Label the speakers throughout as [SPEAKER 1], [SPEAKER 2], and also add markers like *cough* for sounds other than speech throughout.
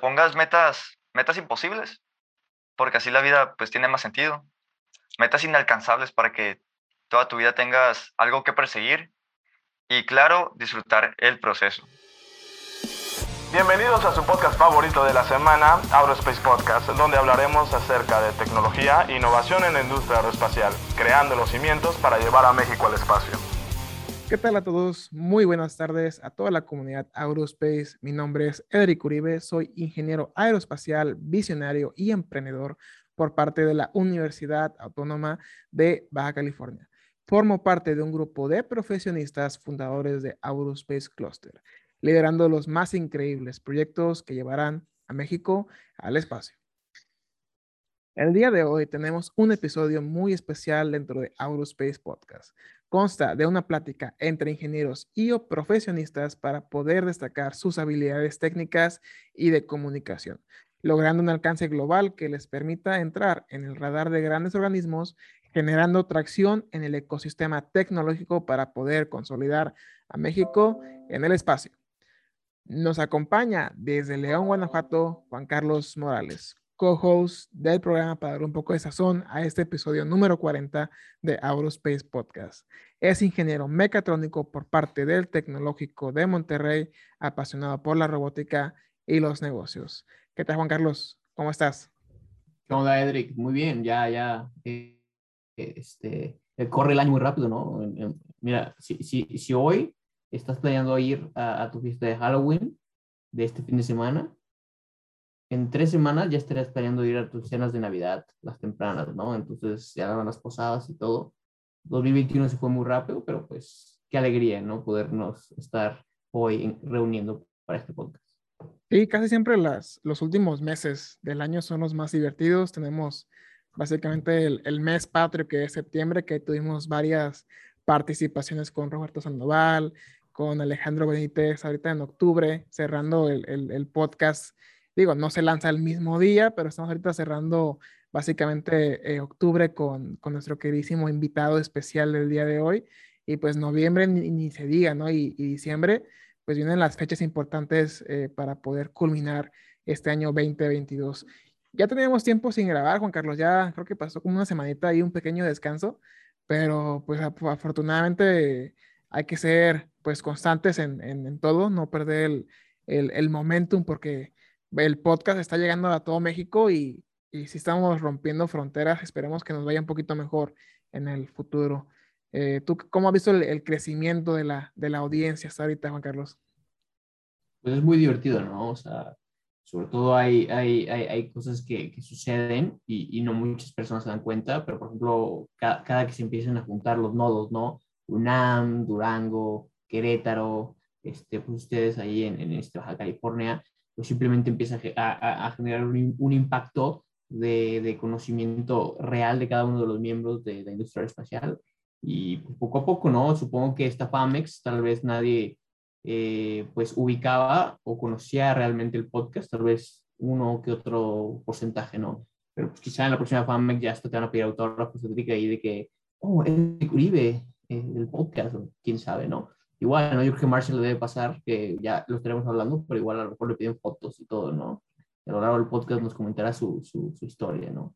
[SPEAKER 1] pongas metas, metas imposibles, porque así la vida pues tiene más sentido. Metas inalcanzables para que toda tu vida tengas algo que perseguir y claro, disfrutar el proceso.
[SPEAKER 2] Bienvenidos a su podcast favorito de la semana, Aerospace Podcast, donde hablaremos acerca de tecnología e innovación en la industria aeroespacial, creando los cimientos para llevar a México al espacio.
[SPEAKER 3] ¿Qué tal a todos? Muy buenas tardes a toda la comunidad Aerospace. Mi nombre es Edric Uribe, soy ingeniero aeroespacial, visionario y emprendedor por parte de la Universidad Autónoma de Baja California. Formo parte de un grupo de profesionistas fundadores de Aerospace Cluster liderando los más increíbles proyectos que llevarán a México al espacio. El día de hoy tenemos un episodio muy especial dentro de Aerospace Podcast. Consta de una plática entre ingenieros y o profesionistas para poder destacar sus habilidades técnicas y de comunicación, logrando un alcance global que les permita entrar en el radar de grandes organismos, generando tracción en el ecosistema tecnológico para poder consolidar a México en el espacio. Nos acompaña desde León, Guanajuato, Juan Carlos Morales, co-host del programa para dar un poco de sazón a este episodio número 40 de Aerospace Podcast. Es ingeniero mecatrónico por parte del Tecnológico de Monterrey, apasionado por la robótica y los negocios. ¿Qué tal, Juan Carlos? ¿Cómo estás?
[SPEAKER 4] ¿Qué onda, Edric? Muy bien, ya, ya. Eh, este, corre el año muy rápido, ¿no? Mira, si, si, si hoy estás planeando ir a, tu fiesta de Halloween de este fin de semana, en tres semanas ya estarías planeando ir a tus cenas de Navidad, las tempranas, ¿no? Entonces ya van las posadas y todo. 2021 se fue muy rápido, pero pues qué alegría, ¿no? Podernos estar hoy reuniendo para este podcast.
[SPEAKER 3] Sí, casi siempre las, los últimos meses del año son los más divertidos. Tenemos básicamente el, el mes patrio que es septiembre, que tuvimos varias participaciones con Roberto Sandoval, con Alejandro Benítez ahorita en octubre, cerrando el, podcast. Digo, no se lanza el mismo día, pero estamos ahorita cerrando básicamente eh, octubre con, nuestro queridísimo invitado especial del día de hoy. Y pues noviembre ni, se diga, ¿no? Y, diciembre, pues vienen las fechas importantes eh, para poder culminar este año 2022. Ya teníamos tiempo sin grabar, Juan Carlos, ya creo que pasó como una semanita y un pequeño descanso, pero pues afortunadamente hay que ser pues constantes en, todo, no perder el, momentum porque el podcast está llegando a todo México y, si estamos rompiendo fronteras, esperemos que nos vaya un poquito mejor en el futuro. Eh, ¿Tú cómo has visto el, crecimiento de la, de la audiencia hasta ahorita, Juan Carlos?
[SPEAKER 4] Pues es muy divertido, ¿no? O sea, sobre todo hay, hay, hay, cosas que, suceden y, no muchas personas se dan cuenta, pero por ejemplo, cada, cada que se empiezan a juntar los nodos, ¿no? UNAM, Durango, Querétaro, este, pues ustedes ahí en, en este Baja California, pues simplemente empieza a, a, generar un, un impacto de, de, conocimiento real de cada uno de los miembros de la industria espacial. Y pues, poco a poco, ¿no? Supongo que esta FAMEX tal vez nadie eh, pues ubicaba o conocía realmente el podcast, tal vez uno que otro porcentaje, ¿no? Pero pues quizá en la próxima FAMEX ya hasta te van a pedir autógrafos ahí de que, oh, el Uribe, el podcast, quién sabe, ¿no? Igual, ¿no? Yo creo que Marshall le debe pasar, que ya lo estaremos hablando, pero igual a lo mejor le piden fotos y todo, ¿no? A lo largo del podcast nos comentará su, su, su historia, ¿no?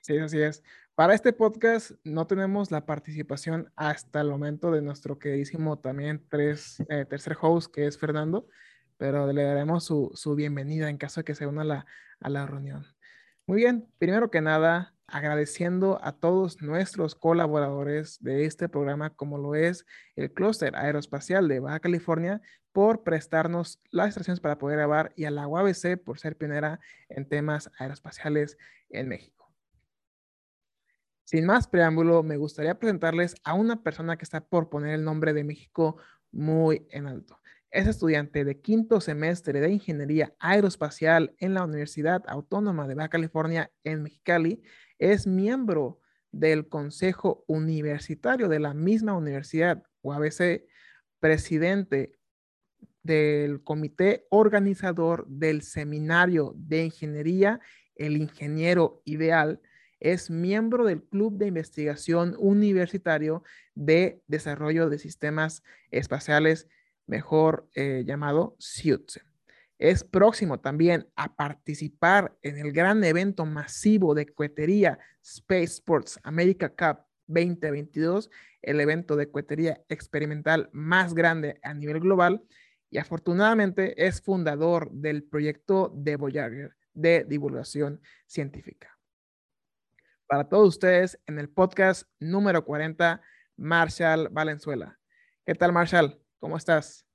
[SPEAKER 3] Sí, así es. Para este podcast no tenemos la participación hasta el momento de nuestro queridísimo también tres, eh, tercer host, que es Fernando, pero le daremos su, su bienvenida en caso de que se una a la, a la reunión. Muy bien, primero que nada, agradeciendo a todos nuestros colaboradores de este programa, como lo es el Clúster Aeroespacial de Baja California, por prestarnos las instrucciones para poder grabar y a la UABC por ser pionera en temas aeroespaciales en México. Sin más preámbulo, me gustaría presentarles a una persona que está por poner el nombre de México muy en alto. Es estudiante de quinto semestre de Ingeniería Aeroespacial en la Universidad Autónoma de Baja California en Mexicali es miembro del Consejo Universitario de la misma universidad, UABC, presidente del comité organizador del seminario de ingeniería, el ingeniero ideal, es miembro del Club de Investigación Universitario de Desarrollo de Sistemas Espaciales, mejor eh, llamado CIUTSE. Es próximo también a participar en el gran evento masivo de cohetería Space Sports America Cup 2022, el evento de cohetería experimental más grande a nivel global y afortunadamente es fundador del proyecto de Voyager de divulgación científica. Para todos ustedes, en el podcast número 40, Marshall Valenzuela. ¿Qué tal, Marshall? ¿Cómo estás?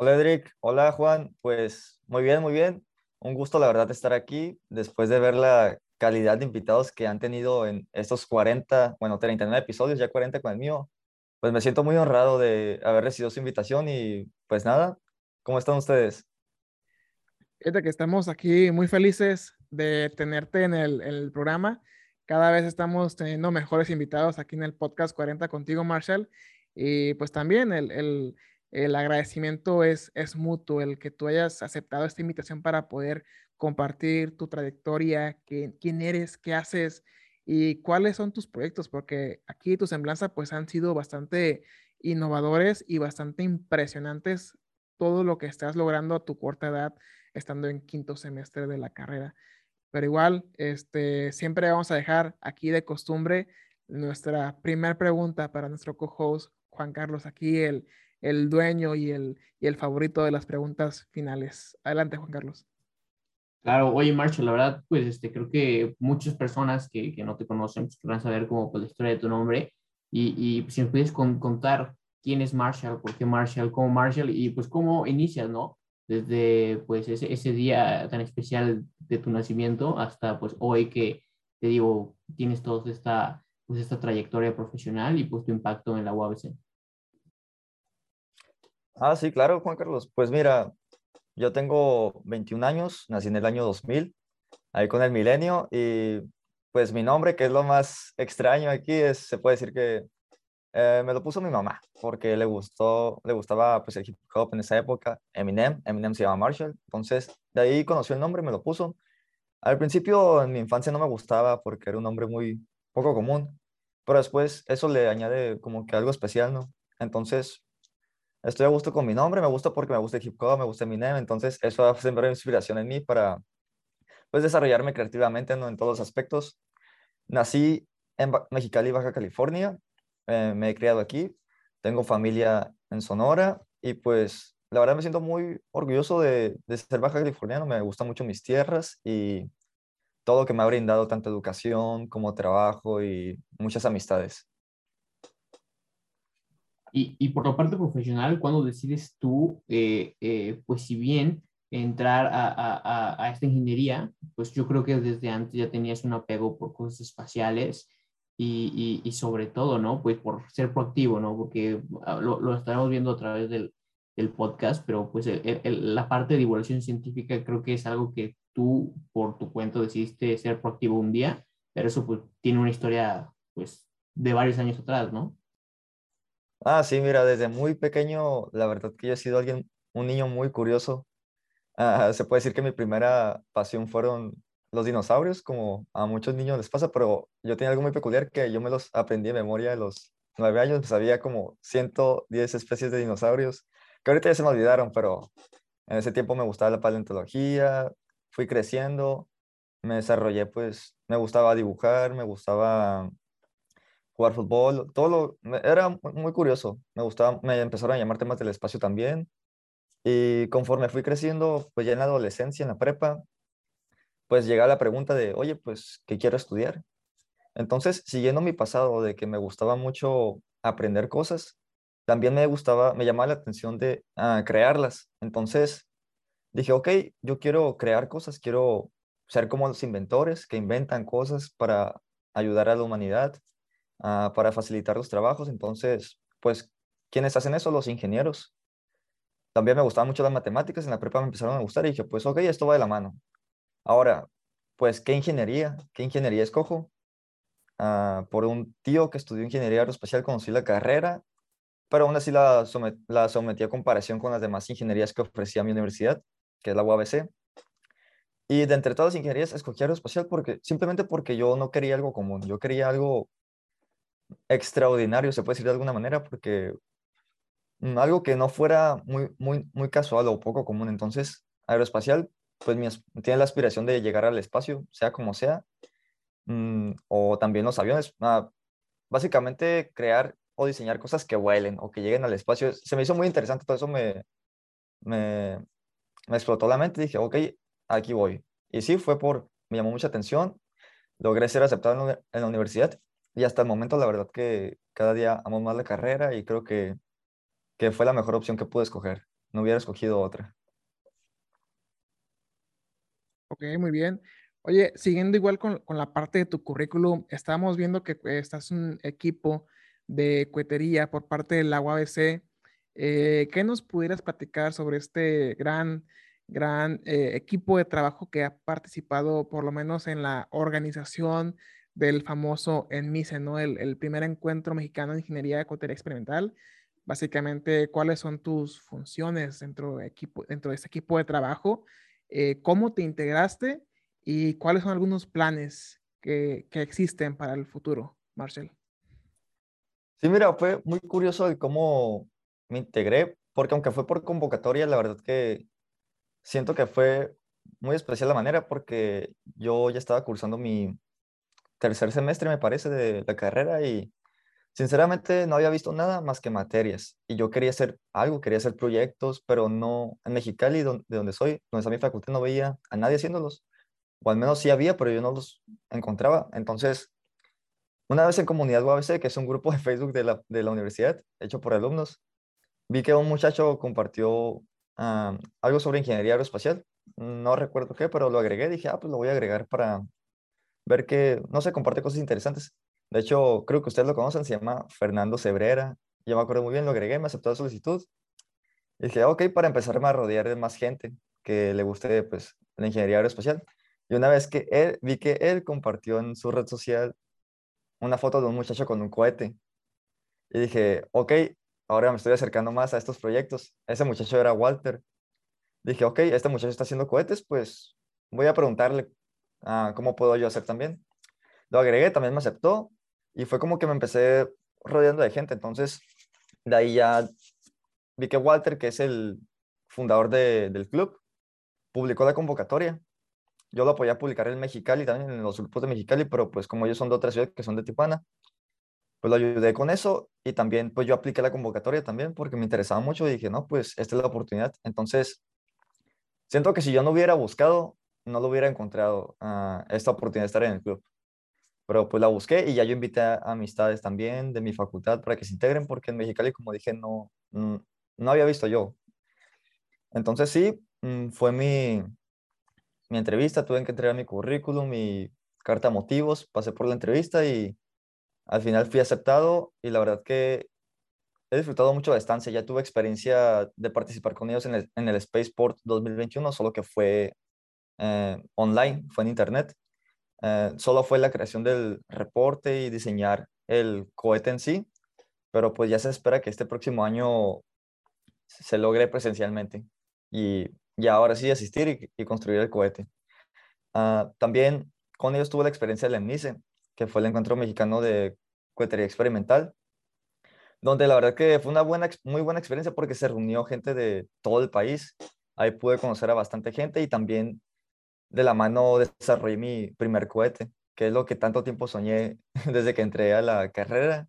[SPEAKER 1] Hola, Edric. Hola, Juan. Pues muy bien, muy bien. Un gusto, la verdad, estar aquí después de ver la calidad de invitados que han tenido en estos 40, bueno, 39 episodios, ya 40 con el mío. Pues me siento muy honrado de haber recibido su invitación y pues nada, ¿cómo están ustedes?
[SPEAKER 3] Fíjate que estamos aquí muy felices de tenerte en el, programa. Cada vez estamos teniendo mejores invitados aquí en el podcast 40 contigo, Marshall. Y pues también el, el agradecimiento es, es mutuo, el que tú hayas aceptado esta invitación para poder compartir tu trayectoria, quién eres, qué haces y cuáles son tus proyectos, porque aquí tu semblanza pues han sido bastante innovadores y bastante impresionantes todo lo que estás logrando a tu corta edad estando en quinto semestre de la carrera. Pero igual, este, siempre vamos a dejar aquí de costumbre nuestra primera pregunta para nuestro co-host Juan Carlos, aquí el, el dueño y el, y el favorito de las preguntas finales. Adelante, Juan Carlos.
[SPEAKER 4] Claro, oye Marshall, la verdad, pues este, creo que muchas personas que, que no te conocen pues, van a saber como pues, la historia de tu nombre y, y pues, si me puedes contar quién es Marshall, por qué Marshall, cómo Marshall y pues cómo inicias, ¿no? Desde pues ese, ese día tan especial de tu nacimiento hasta pues hoy que te digo, tienes toda esta, pues, esta trayectoria profesional y pues tu impacto en la UABC.
[SPEAKER 1] Ah, sí, claro, Juan Carlos. Pues mira, yo tengo 21 años, nací en el año 2000, ahí con el milenio, y pues mi nombre, que es lo más extraño aquí, es, se puede decir que eh, me lo puso mi mamá, porque le gustó, le gustaba pues el hip hop en esa época, Eminem, Eminem se llama Marshall, entonces de ahí conoció el nombre, me lo puso. Al principio en mi infancia no me gustaba porque era un nombre muy poco común, pero después eso le añade como que algo especial, ¿no? Entonces estoy a gusto con mi nombre, me gusta porque me gusta el hip hop, me gusta Eminem, entonces eso ha sembrado inspiración en mí para pues desarrollarme creativamente ¿no? en todos los aspectos. Nací en Mexicali, Baja California, eh, me he criado aquí, tengo familia en Sonora y pues la verdad me siento muy orgulloso de, de ser baja californiano, me gustan mucho mis tierras y todo lo que me ha brindado tanto educación como trabajo y muchas amistades.
[SPEAKER 4] Y, y, por la parte profesional, cuando decides tú, eh, eh, pues si bien entrar a, a, a, esta ingeniería, pues yo creo que desde antes ya tenías un apego por cosas espaciales y, y, y sobre todo, ¿no? Pues por ser proactivo, ¿no? Porque ah, lo, lo estaremos viendo a través del, del podcast, pero pues el, el, la parte de divulgación científica creo que es algo que tú por tu cuento decidiste ser proactivo un día, pero eso pues tiene una historia pues de varios años atrás, ¿no?
[SPEAKER 1] Ah, sí, mira, desde muy pequeño, la verdad que yo he sido alguien, un niño muy curioso. Ah, se puede decir que mi primera pasión fueron los dinosaurios, como a muchos niños les pasa, pero yo tenía algo muy peculiar que yo me los aprendí de memoria a los nueve años, sabía como 110 especies de dinosaurios, que ahorita ya se me olvidaron, pero en ese tiempo me gustaba la paleontología, fui creciendo, me desarrollé, pues me gustaba dibujar, me gustaba jugar fútbol, todo lo, era muy curioso, me gustaba, me empezaron a llamar temas del espacio también, y conforme fui creciendo, pues ya en la adolescencia, en la prepa, pues llega la pregunta de, oye, pues, ¿qué quiero estudiar? Entonces, siguiendo mi pasado de que me gustaba mucho aprender cosas, también me gustaba, me llamaba la atención de ah, crearlas. Entonces, dije, ok, yo quiero crear cosas, quiero ser como los inventores que inventan cosas para ayudar a la humanidad uh, para facilitar los trabajos. Entonces, pues, ¿quiénes hacen eso? Los ingenieros. También me gustaban mucho las matemáticas, en la prepa me empezaron a gustar y dije, pues, ok, esto va de la mano. Ahora, pues, ¿qué ingeniería? ¿Qué ingeniería escojo? Uh, por un tío que estudió ingeniería aeroespacial conocí la carrera, pero aún así la, somet la sometí a comparación con las demás ingenierías que ofrecía mi universidad, que es la UABC. Y de entre todas las ingenierías escogí aeroespacial porque, simplemente porque yo no quería algo común, yo quería algo extraordinario, se puede decir de alguna manera, porque mm, algo que no fuera muy, muy, muy casual o poco común. Entonces, aeroespacial, pues mi, tiene la aspiración de llegar al espacio, sea como sea, mm, o también los aviones. Ah, básicamente, crear o diseñar cosas que vuelen o que lleguen al espacio. Se me hizo muy interesante, todo eso me, me, me explotó la mente. Dije, ok, aquí voy. Y sí, fue por, me llamó mucha atención. Logré ser aceptado en la universidad y hasta el momento la verdad que cada día amo más la carrera y creo que, que fue la mejor opción que pude escoger. No hubiera escogido otra.
[SPEAKER 3] Ok, muy bien. Oye, siguiendo igual con, con la parte de tu currículum, estábamos viendo que estás en un equipo de cuetería por parte del la UABC. Eh, ¿Qué nos pudieras platicar sobre este gran, gran eh, equipo de trabajo que ha participado por lo menos en la organización del famoso ENMISE, ¿no? El, el primer encuentro mexicano de ingeniería de cuetería experimental? Básicamente, ¿cuáles son tus funciones dentro de, equipo, dentro de este equipo de trabajo? Eh, ¿Cómo te integraste? ¿Y cuáles son algunos planes que, que existen para el futuro, Marcel?
[SPEAKER 1] Sí, mira, fue muy curioso el cómo me integré, porque aunque fue por convocatoria, la verdad que siento que fue muy especial la manera, porque yo ya estaba cursando mi tercer semestre, me parece, de la carrera y sinceramente no había visto nada más que materias. Y yo quería hacer algo, quería hacer proyectos, pero no en Mexicali, de donde soy, donde está mi facultad, no veía a nadie haciéndolos. O al menos sí había, pero yo no los encontraba. Entonces, una vez en Comunidad UABC, que es un grupo de Facebook de la, de la universidad, hecho por alumnos, vi que un muchacho compartió algo sobre ingeniería aeroespacial. No recuerdo qué, pero lo agregué. Dije, ah, pues lo voy a agregar para ver que, no sé, comparte cosas interesantes. De hecho, creo que ustedes lo conocen, se llama Fernando Cebrera. Yo me acuerdo muy bien, lo agregué, me aceptó la solicitud. Y dije, ok, para empezarme a rodear de más gente que le guste pues, la ingeniería aeroespacial. Y una vez que vi que él compartió en su red social una foto de un muchacho con un cohete. Y dije, ok, ahora me estoy acercando más a estos proyectos. Ese muchacho era Walter. Dije, ok, este muchacho está haciendo cohetes, pues voy a preguntarle ah, cómo puedo yo hacer también. Lo agregué, también me aceptó y fue como que me empecé rodeando de gente. Entonces, de ahí ya vi que Walter, que es el fundador del club, publicó la convocatoria yo lo apoyé a publicar en Mexicali, también en los grupos de Mexicali, pero pues como ellos son de otra ciudad que son de Tijuana, pues lo ayudé con eso y también pues yo apliqué la convocatoria también porque me interesaba mucho y dije, no, pues esta es la oportunidad. Entonces, siento que si yo no hubiera buscado, no lo hubiera encontrado uh, esta oportunidad de estar en el club. Pero pues la busqué y ya yo invité a amistades también de mi facultad para que se integren porque en Mexicali, como dije, no, no, no había visto yo. Entonces sí, mm, fue mi, mi entrevista, tuve que entregar mi currículum, mi carta motivos, pasé por la entrevista y al final fui aceptado y la verdad que he disfrutado mucho de estancia. Ya tuve experiencia de participar con ellos en el, en el Spaceport 2021, solo que fue eh, online, fue en internet. Eh, solo fue la creación del reporte y diseñar el cohete en sí, pero pues ya se espera que este próximo año se logre presencialmente. Y y ahora sí asistir y, construir el cohete. Ah, también con ellos tuve la experiencia del ENICE, que fue el encuentro mexicano de cohetería experimental, donde la verdad que fue una buena, muy buena experiencia porque se reunió gente de todo el país. Ahí pude conocer a bastante gente y también de la mano desarrollé mi primer cohete, que es lo que tanto tiempo soñé *laughs* desde que entré a la carrera.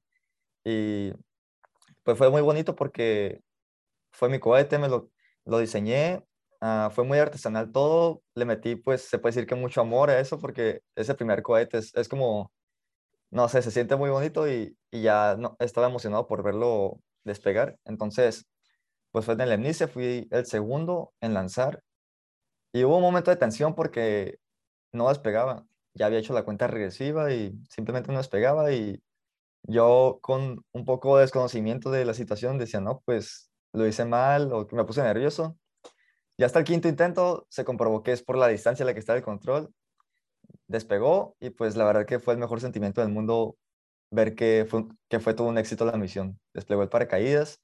[SPEAKER 1] Y pues fue muy bonito porque fue mi cohete, me lo, diseñé Ah, fue muy artesanal todo, le metí pues se puede decir que mucho amor a eso porque ese primer cohete es, como, no sé, se siente muy bonito y, y, ya no, estaba emocionado por verlo despegar. Entonces, pues fue en el EMNICE, fui el segundo en lanzar y hubo un momento de tensión porque no despegaba. Ya había hecho la cuenta regresiva y simplemente no despegaba y yo con un poco de desconocimiento de la situación decía, no, pues lo hice mal o me puse nervioso y hasta el quinto intento se comprobó que es por la distancia a la que está el control. Despegó y pues la verdad que fue el mejor sentimiento del mundo ver que fue, que fue todo un éxito la misión. Desplegó el paracaídas,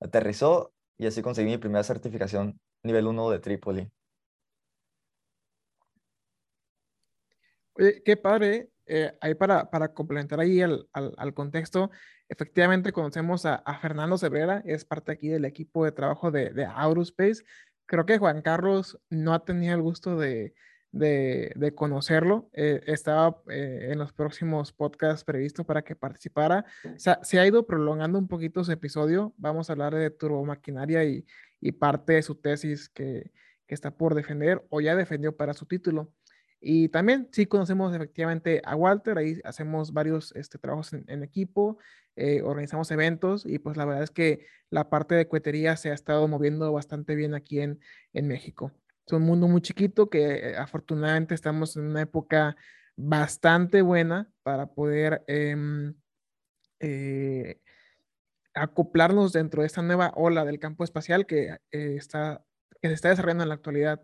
[SPEAKER 1] aterrizó y así conseguí mi primera certificación nivel 1 de Trípoli.
[SPEAKER 3] Qué padre. eh, ahí para, complementar ahí al, contexto, efectivamente conocemos a, Fernando Cebrera, es parte aquí del equipo de trabajo de, de. Creo que Juan Carlos no ha tenido el gusto de, conocerlo. Eh, estaba eh, en los próximos podcasts previsto para que participara. Se ha ido prolongando un poquito su episodio. Vamos a hablar de turbomaquinaria y, parte de su tesis que está por defender o ya defendió para su título. Y también sí conocemos efectivamente a Walter, ahí hacemos varios este, trabajos en, equipo, eh, organizamos eventos y pues la verdad es que la parte de cuetería se ha estado moviendo bastante bien aquí en, en México. Es un mundo muy chiquito que eh, afortunadamente estamos en una época bastante buena para poder em, eh, acoplarnos dentro de esta nueva ola del campo espacial que, está, que se está desarrollando en la actualidad.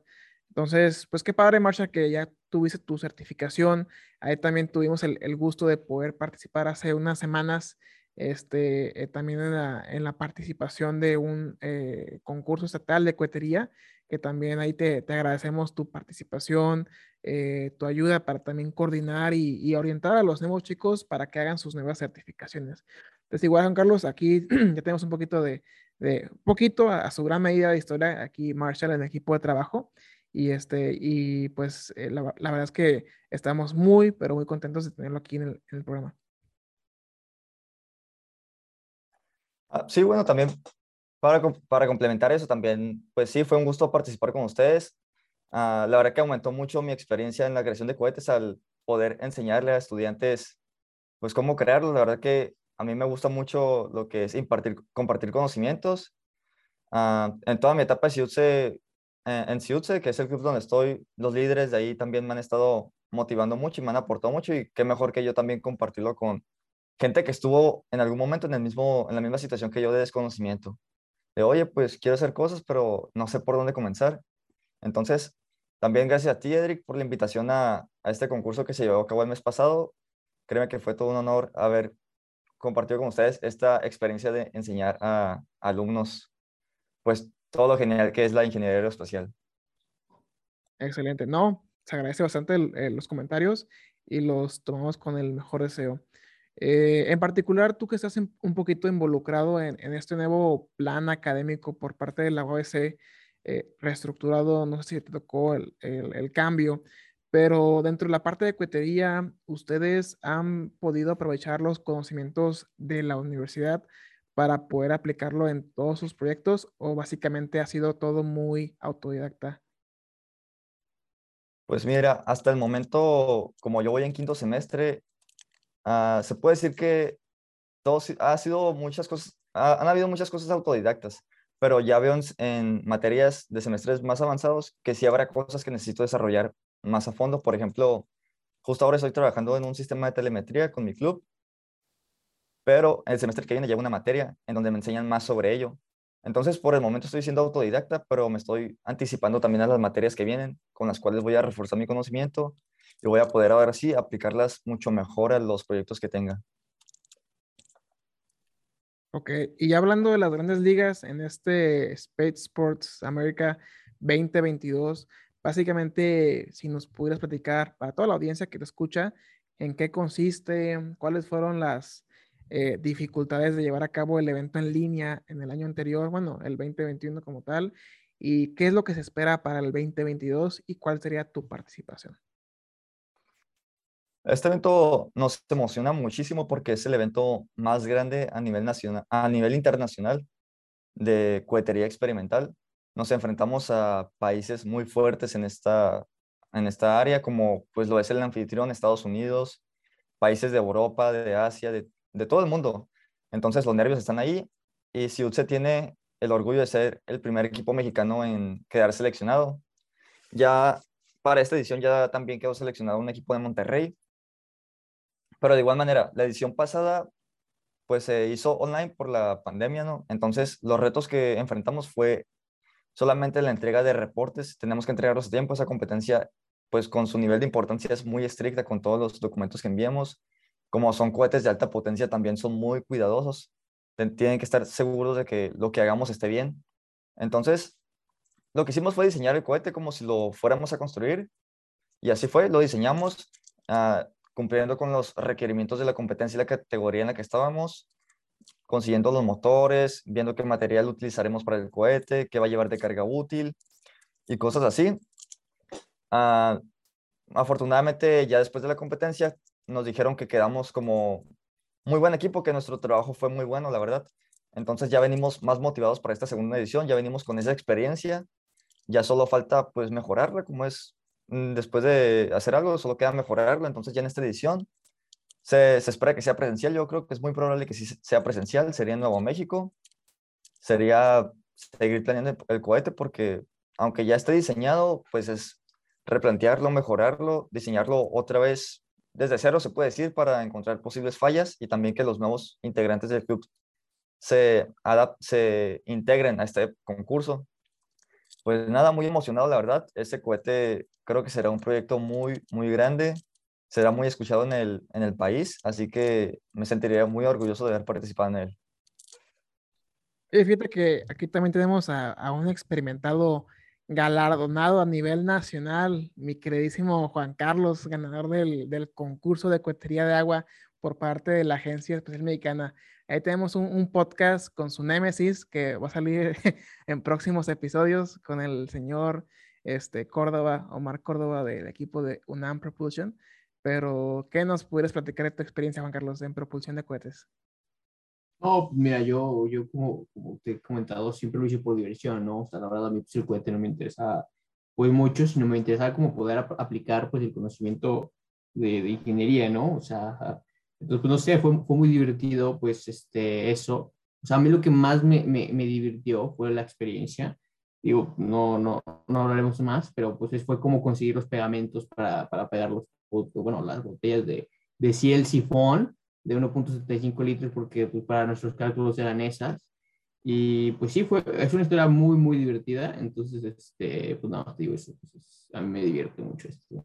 [SPEAKER 3] Entonces, pues qué padre, Marsha, que ya tuviste tu certificación. Ahí también tuvimos el, gusto de poder participar hace unas semanas, este, eh, también en la, en la, participación de un eh, concurso estatal de cohetería, que también ahí te, te agradecemos tu participación, eh, tu ayuda para también coordinar y, y, orientar a los nuevos chicos para que hagan sus nuevas certificaciones. Entonces, igual, Juan Carlos, aquí *clears throat* ya tenemos un poquito de, de poquito a, a, su gran medida de historia, aquí Marshall en el equipo de trabajo. Y, este, y pues eh, la, la, verdad es que estamos muy, pero muy contentos de tenerlo aquí en el, en el programa.
[SPEAKER 1] Ah, sí, bueno, también para, para, complementar eso, también, pues sí, fue un gusto participar con ustedes. Uh, la verdad que aumentó mucho mi experiencia en la creación de cohetes al poder enseñarle a estudiantes, pues, cómo crearlos. La verdad que a mí me gusta mucho lo que es impartir, compartir conocimientos. Uh, en toda mi etapa CIUTSE eh, en Ciudze, que es el club donde estoy, los líderes de ahí también me han estado motivando mucho y me han aportado mucho y qué mejor que yo también compartirlo con gente que estuvo en algún momento en, el mismo, en la misma situación que yo de desconocimiento. De, oye, pues quiero hacer cosas, pero no sé por dónde comenzar. Entonces, también gracias a ti, Edric, por la invitación a, a este concurso que se llevó a cabo el mes pasado. Créeme que fue todo un honor haber compartido con ustedes esta experiencia de enseñar a alumnos, pues todo lo genial que es la ingeniería aeroespacial.
[SPEAKER 3] Excelente. No, se agradece bastante eh, los comentarios y los tomamos con el mejor deseo. Eh, en particular, tú que estás un poquito involucrado en, este nuevo plan académico por parte de la OEC, eh, reestructurado, no sé si te tocó el, el, cambio, pero dentro de la parte de cuetería, ¿ustedes han podido aprovechar los conocimientos de la universidad para poder aplicarlo en todos sus proyectos o básicamente ha sido todo muy autodidacta?
[SPEAKER 1] Pues mira, hasta el momento, como yo voy en quinto semestre, uh, se puede decir que todo ha sido muchas cosas, han habido muchas cosas autodidactas, pero ya veo en, en, materias de semestres más avanzados que sí habrá cosas que necesito desarrollar más a fondo. Por ejemplo, justo ahora estoy trabajando en un sistema de telemetría con mi club pero el semestre que viene llevo una materia en donde me enseñan más sobre ello. Entonces, por el momento estoy siendo autodidacta, pero me estoy anticipando también a las materias que vienen, con las cuales voy a reforzar mi conocimiento y voy a poder ahora sí aplicarlas mucho mejor a los proyectos que tenga.
[SPEAKER 3] Ok, y hablando de las grandes ligas en este Space Sports America 2022, básicamente, si nos pudieras platicar para toda la audiencia que te escucha, en qué consiste, cuáles fueron las, eh, dificultades de llevar a cabo el evento en línea en el año anterior, bueno, el 2021 como tal, y qué es lo que se espera para el 2022 y cuál sería tu participación.
[SPEAKER 1] Este evento nos emociona muchísimo porque es el evento más grande a nivel, nacional, a nivel internacional de cohetería experimental. Nos enfrentamos a países muy fuertes en esta, en esta área, como pues lo es el anfitrión Estados Unidos, países de Europa, de Asia, de de todo el mundo. Entonces los nervios están ahí y se tiene el orgullo de ser el primer equipo mexicano en quedar seleccionado. Ya para esta edición ya también quedó seleccionado un equipo de Monterrey. Pero de igual manera, la edición pasada pues se hizo online por la pandemia, ¿no? Entonces los retos que enfrentamos fue solamente la entrega de reportes, tenemos que entregarlos a tiempo, esa competencia pues con su nivel de importancia es muy estricta con todos los documentos que enviamos como son cohetes de alta potencia, también son muy cuidadosos. Tienen que estar seguros de que lo que hagamos esté bien. Entonces, lo que hicimos fue diseñar el cohete como si lo fuéramos a construir. Y así fue, lo diseñamos. Ah, cumpliendo con los requerimientos de la competencia y la categoría en la que estábamos, consiguiendo los motores, viendo qué material utilizaremos para el cohete, qué va a llevar de carga útil y cosas así. Ah, afortunadamente, ya después de la competencia, nos dijeron que quedamos como muy buen equipo, que nuestro trabajo fue muy bueno, la verdad. Entonces ya venimos más motivados para esta segunda edición, ya venimos con esa experiencia, ya solo falta pues mejorarla, como es mm, después de hacer algo, solo queda mejorarlo. Entonces ya en esta edición se, se espera que sea presencial, yo creo que es muy probable que sí sea presencial, sería en Nuevo México, sería seguir planeando el cohete porque aunque ya esté diseñado, pues es replantearlo, mejorarlo, diseñarlo otra vez desde cero, se puede decir, para encontrar posibles fallas y también que los nuevos integrantes del club se, se integren a este concurso. Pues nada, muy emocionado, la verdad. Este cohete creo que será un proyecto muy, muy grande, será muy escuchado en el, en el país, así que me sentiría muy orgulloso de haber participado en él.
[SPEAKER 3] Y fíjate que aquí también tenemos a, a un experimentado galardonado a nivel nacional, mi queridísimo Juan Carlos, ganador del, concurso de cohetería de agua por parte de la Agencia Especial Mexicana. Ahí tenemos un, un, podcast con su némesis que va a salir *laughs* en próximos episodios con el señor este, Córdoba, Omar Córdoba del equipo de UNAM Propulsion. Pero, ¿qué nos pudieras platicar de tu experiencia, Juan Carlos, en propulsión de cohetes?
[SPEAKER 4] No, mira, yo, yo como, como, te he comentado, siempre lo hice por diversión, ¿no? O sea, la verdad a mí pues, el cohete no me interesaba pues mucho, sino me interesaba como poder ap aplicar pues el conocimiento de, de, ingeniería, ¿no? O sea, entonces, pues no sé, fue, fue muy divertido pues este, eso. O sea, a mí lo que más me, me, me divirtió fue la experiencia. Digo, no, no, no hablaremos más, pero pues fue como conseguir los pegamentos para, para pegar los, bueno, las botellas de, de ciel sifón de 1.75 litros porque pues, para nuestros cálculos eran esas. Y pues sí, fue, es una historia muy, muy divertida. Entonces, este, pues nada, no, digo eso. Pues, a mí me divierte mucho esto.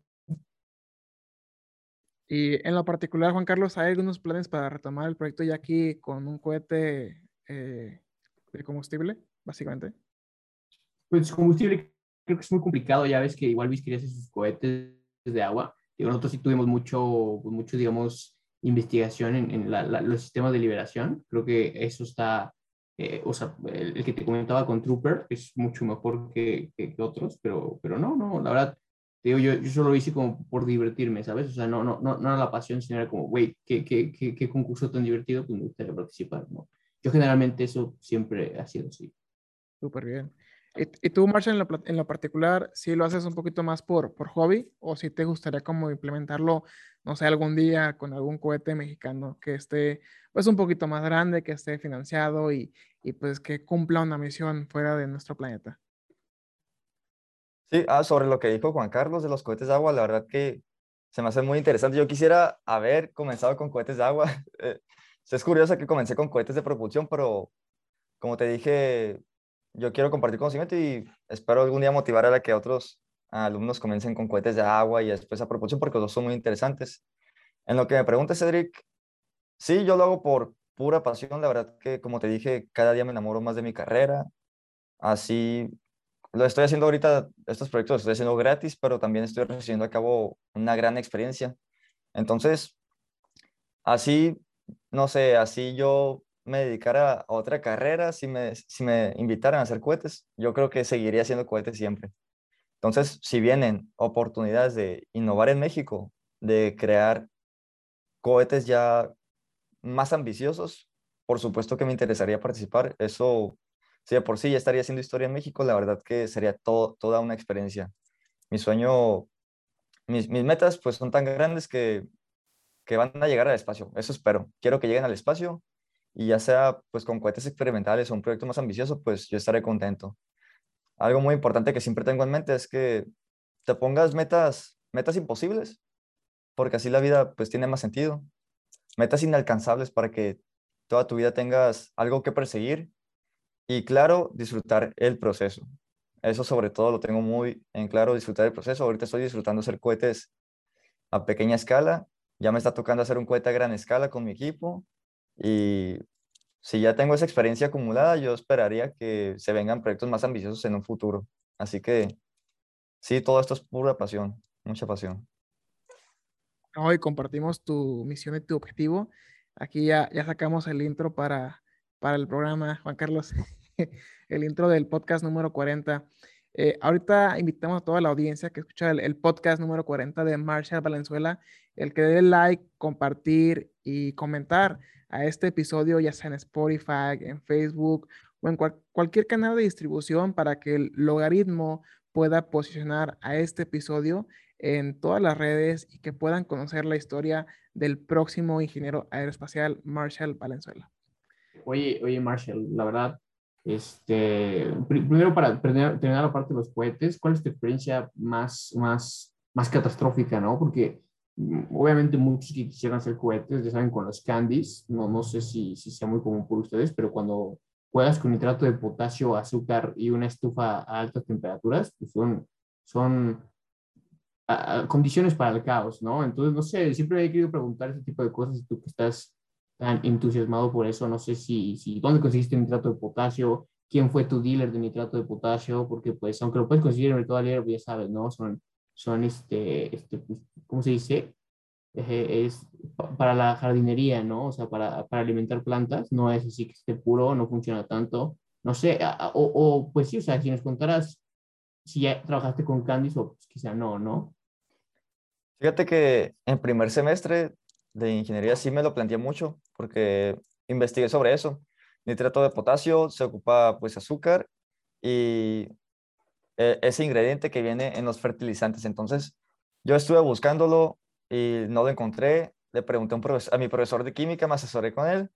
[SPEAKER 3] Y en lo particular, Juan Carlos, ¿hay algunos planes para retomar el proyecto ya aquí con un cohete eh, de combustible, básicamente?
[SPEAKER 4] Pues combustible creo que es muy complicado. Ya ves que igual Luis quería hacer sus cohetes de agua. Digo, nosotros sí tuvimos mucho, pues, mucho digamos, investigación en, en la, la, los sistemas de liberación. Creo que eso está, eh, o sea, el, el, que te comentaba con Trooper es mucho mejor que, que, que, otros, pero, pero no, no, la verdad, digo, yo, yo solo lo hice como por divertirme, ¿sabes? O sea, no, no, no, no era la pasión, sino era como, güey, ¿qué, qué, qué, qué concurso tan divertido, pues me gustaría participar, ¿no? Yo generalmente eso siempre ha sido así.
[SPEAKER 3] Súper bien. ¿Y, tú, Marshall, en lo, en lo, particular, si lo haces un poquito más por, por hobby o si te gustaría como implementarlo, no sé, algún día con algún cohete mexicano que esté pues un poquito más grande, que esté financiado y, y pues que cumpla una misión fuera de nuestro planeta?
[SPEAKER 1] Sí, ah, sobre lo que dijo Juan Carlos de los cohetes de agua, la verdad que se me hace muy interesante. Yo quisiera haber comenzado con cohetes de agua. *laughs* es curioso que comencé con cohetes de propulsión, pero como te dije, yo quiero compartir conocimiento y espero algún día motivar a la que otros alumnos comiencen con cohetes de agua y después a propulsión porque los son muy interesantes. En lo que me pregunta Cedric, sí, yo lo hago por pura pasión. La verdad que, como te dije, cada día me enamoro más de mi carrera. Así lo estoy haciendo ahorita, estos proyectos los estoy haciendo gratis, pero también estoy recibiendo a cabo una gran experiencia. Entonces, así, no sé, así yo me dedicara a otra carrera, si me, si me invitaran a hacer cohetes, yo creo que seguiría haciendo cohetes siempre. Entonces, si vienen oportunidades de innovar en México, de crear cohetes ya más ambiciosos, por supuesto que me interesaría participar. Eso, si de por sí ya estaría haciendo historia en México, la verdad que sería todo, toda una experiencia. Mi sueño, mis, mis metas pues son tan grandes que, que van a llegar al espacio. Eso espero. Quiero que lleguen al espacio y ya sea pues con cohetes experimentales o un proyecto más ambicioso, pues yo estaré contento. Algo muy importante que siempre tengo en mente es que te pongas metas, metas imposibles, porque así la vida pues tiene más sentido. Metas inalcanzables para que toda tu vida tengas algo que perseguir y claro, disfrutar el proceso. Eso sobre todo lo tengo muy en claro, disfrutar el proceso. Ahorita estoy disfrutando hacer cohetes a pequeña escala. Ya me está tocando hacer un cohete a gran escala con mi equipo y si ya tengo esa experiencia acumulada, yo esperaría que se vengan proyectos más ambiciosos en un futuro. Así que sí, todo esto es pura pasión, mucha pasión.
[SPEAKER 3] Hoy compartimos tu misión y tu objetivo. Aquí ya, ya sacamos el intro para, para el programa, Juan Carlos, *laughs* el intro del podcast número 40. Eh, ahorita invitamos a toda la audiencia que escucha el, podcast número 40 de Marshall Valenzuela, el que dé like, compartir y comentar a este episodio, ya sea en Spotify, en Facebook o en cualquier canal de distribución para que el logaritmo pueda posicionar a este episodio en todas las redes y que puedan conocer la historia del próximo ingeniero aeroespacial Marshall Valenzuela.
[SPEAKER 4] Oye, oye Marshall, la verdad, este, primero, para terminar la parte de los cohetes, ¿cuál es tu experiencia más, más, más catastrófica, no? Porque obviamente muchos que quisieran hacer cohetes, ya saben, con los candies, no, no sé si, si sea muy común por ustedes, pero cuando juegas con nitrato de potasio, azúcar y una estufa a altas temperaturas, pues son, son condiciones para el caos, ¿no? Entonces, no sé, siempre he querido preguntar ese tipo de cosas y tú que estás tan entusiasmado por eso. No sé si, si dónde conseguiste nitrato de potasio, quién fue tu dealer de nitrato de potasio, porque pues aunque lo puedes conseguir en el mercado pues, ya sabes, ¿no? Son, son este, este ¿cómo se dice? es para la jardinería, ¿no? O sea, para, para, alimentar plantas, no es así que esté puro, no funciona tanto. No sé, o, o pues sí, o sea, si nos contaras si ya trabajaste con Candice o pues, quizá no, ¿no?
[SPEAKER 1] Fíjate que en primer semestre de ingeniería sí me lo planteé mucho porque investigué sobre eso. Nitrato de potasio se ocupa pues azúcar y e, ese ingrediente que viene en los fertilizantes. Entonces yo estuve buscándolo y no lo encontré. Le pregunté a, a mi profesor de química, me asesoré con él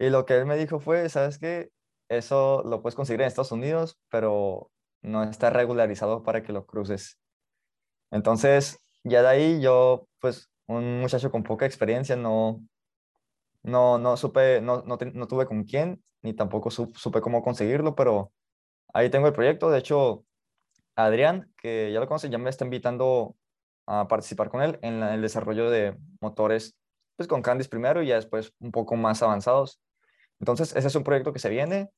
[SPEAKER 1] y lo que él me dijo fue, ¿sabes qué? Eso lo puedes conseguir en Estados Unidos, pero no está regularizado para que lo cruces. Entonces, ya de ahí yo pues un muchacho con poca experiencia, no, no, no supe, no, no, no tuve con quién, ni tampoco supe cómo conseguirlo, pero ahí tengo el proyecto. De hecho, Adrián, que ya lo conoce, ya me está invitando a participar con él en, el desarrollo de motores, pues con Candice primero y ya después un poco más avanzados. Entonces, ese es un proyecto que se viene,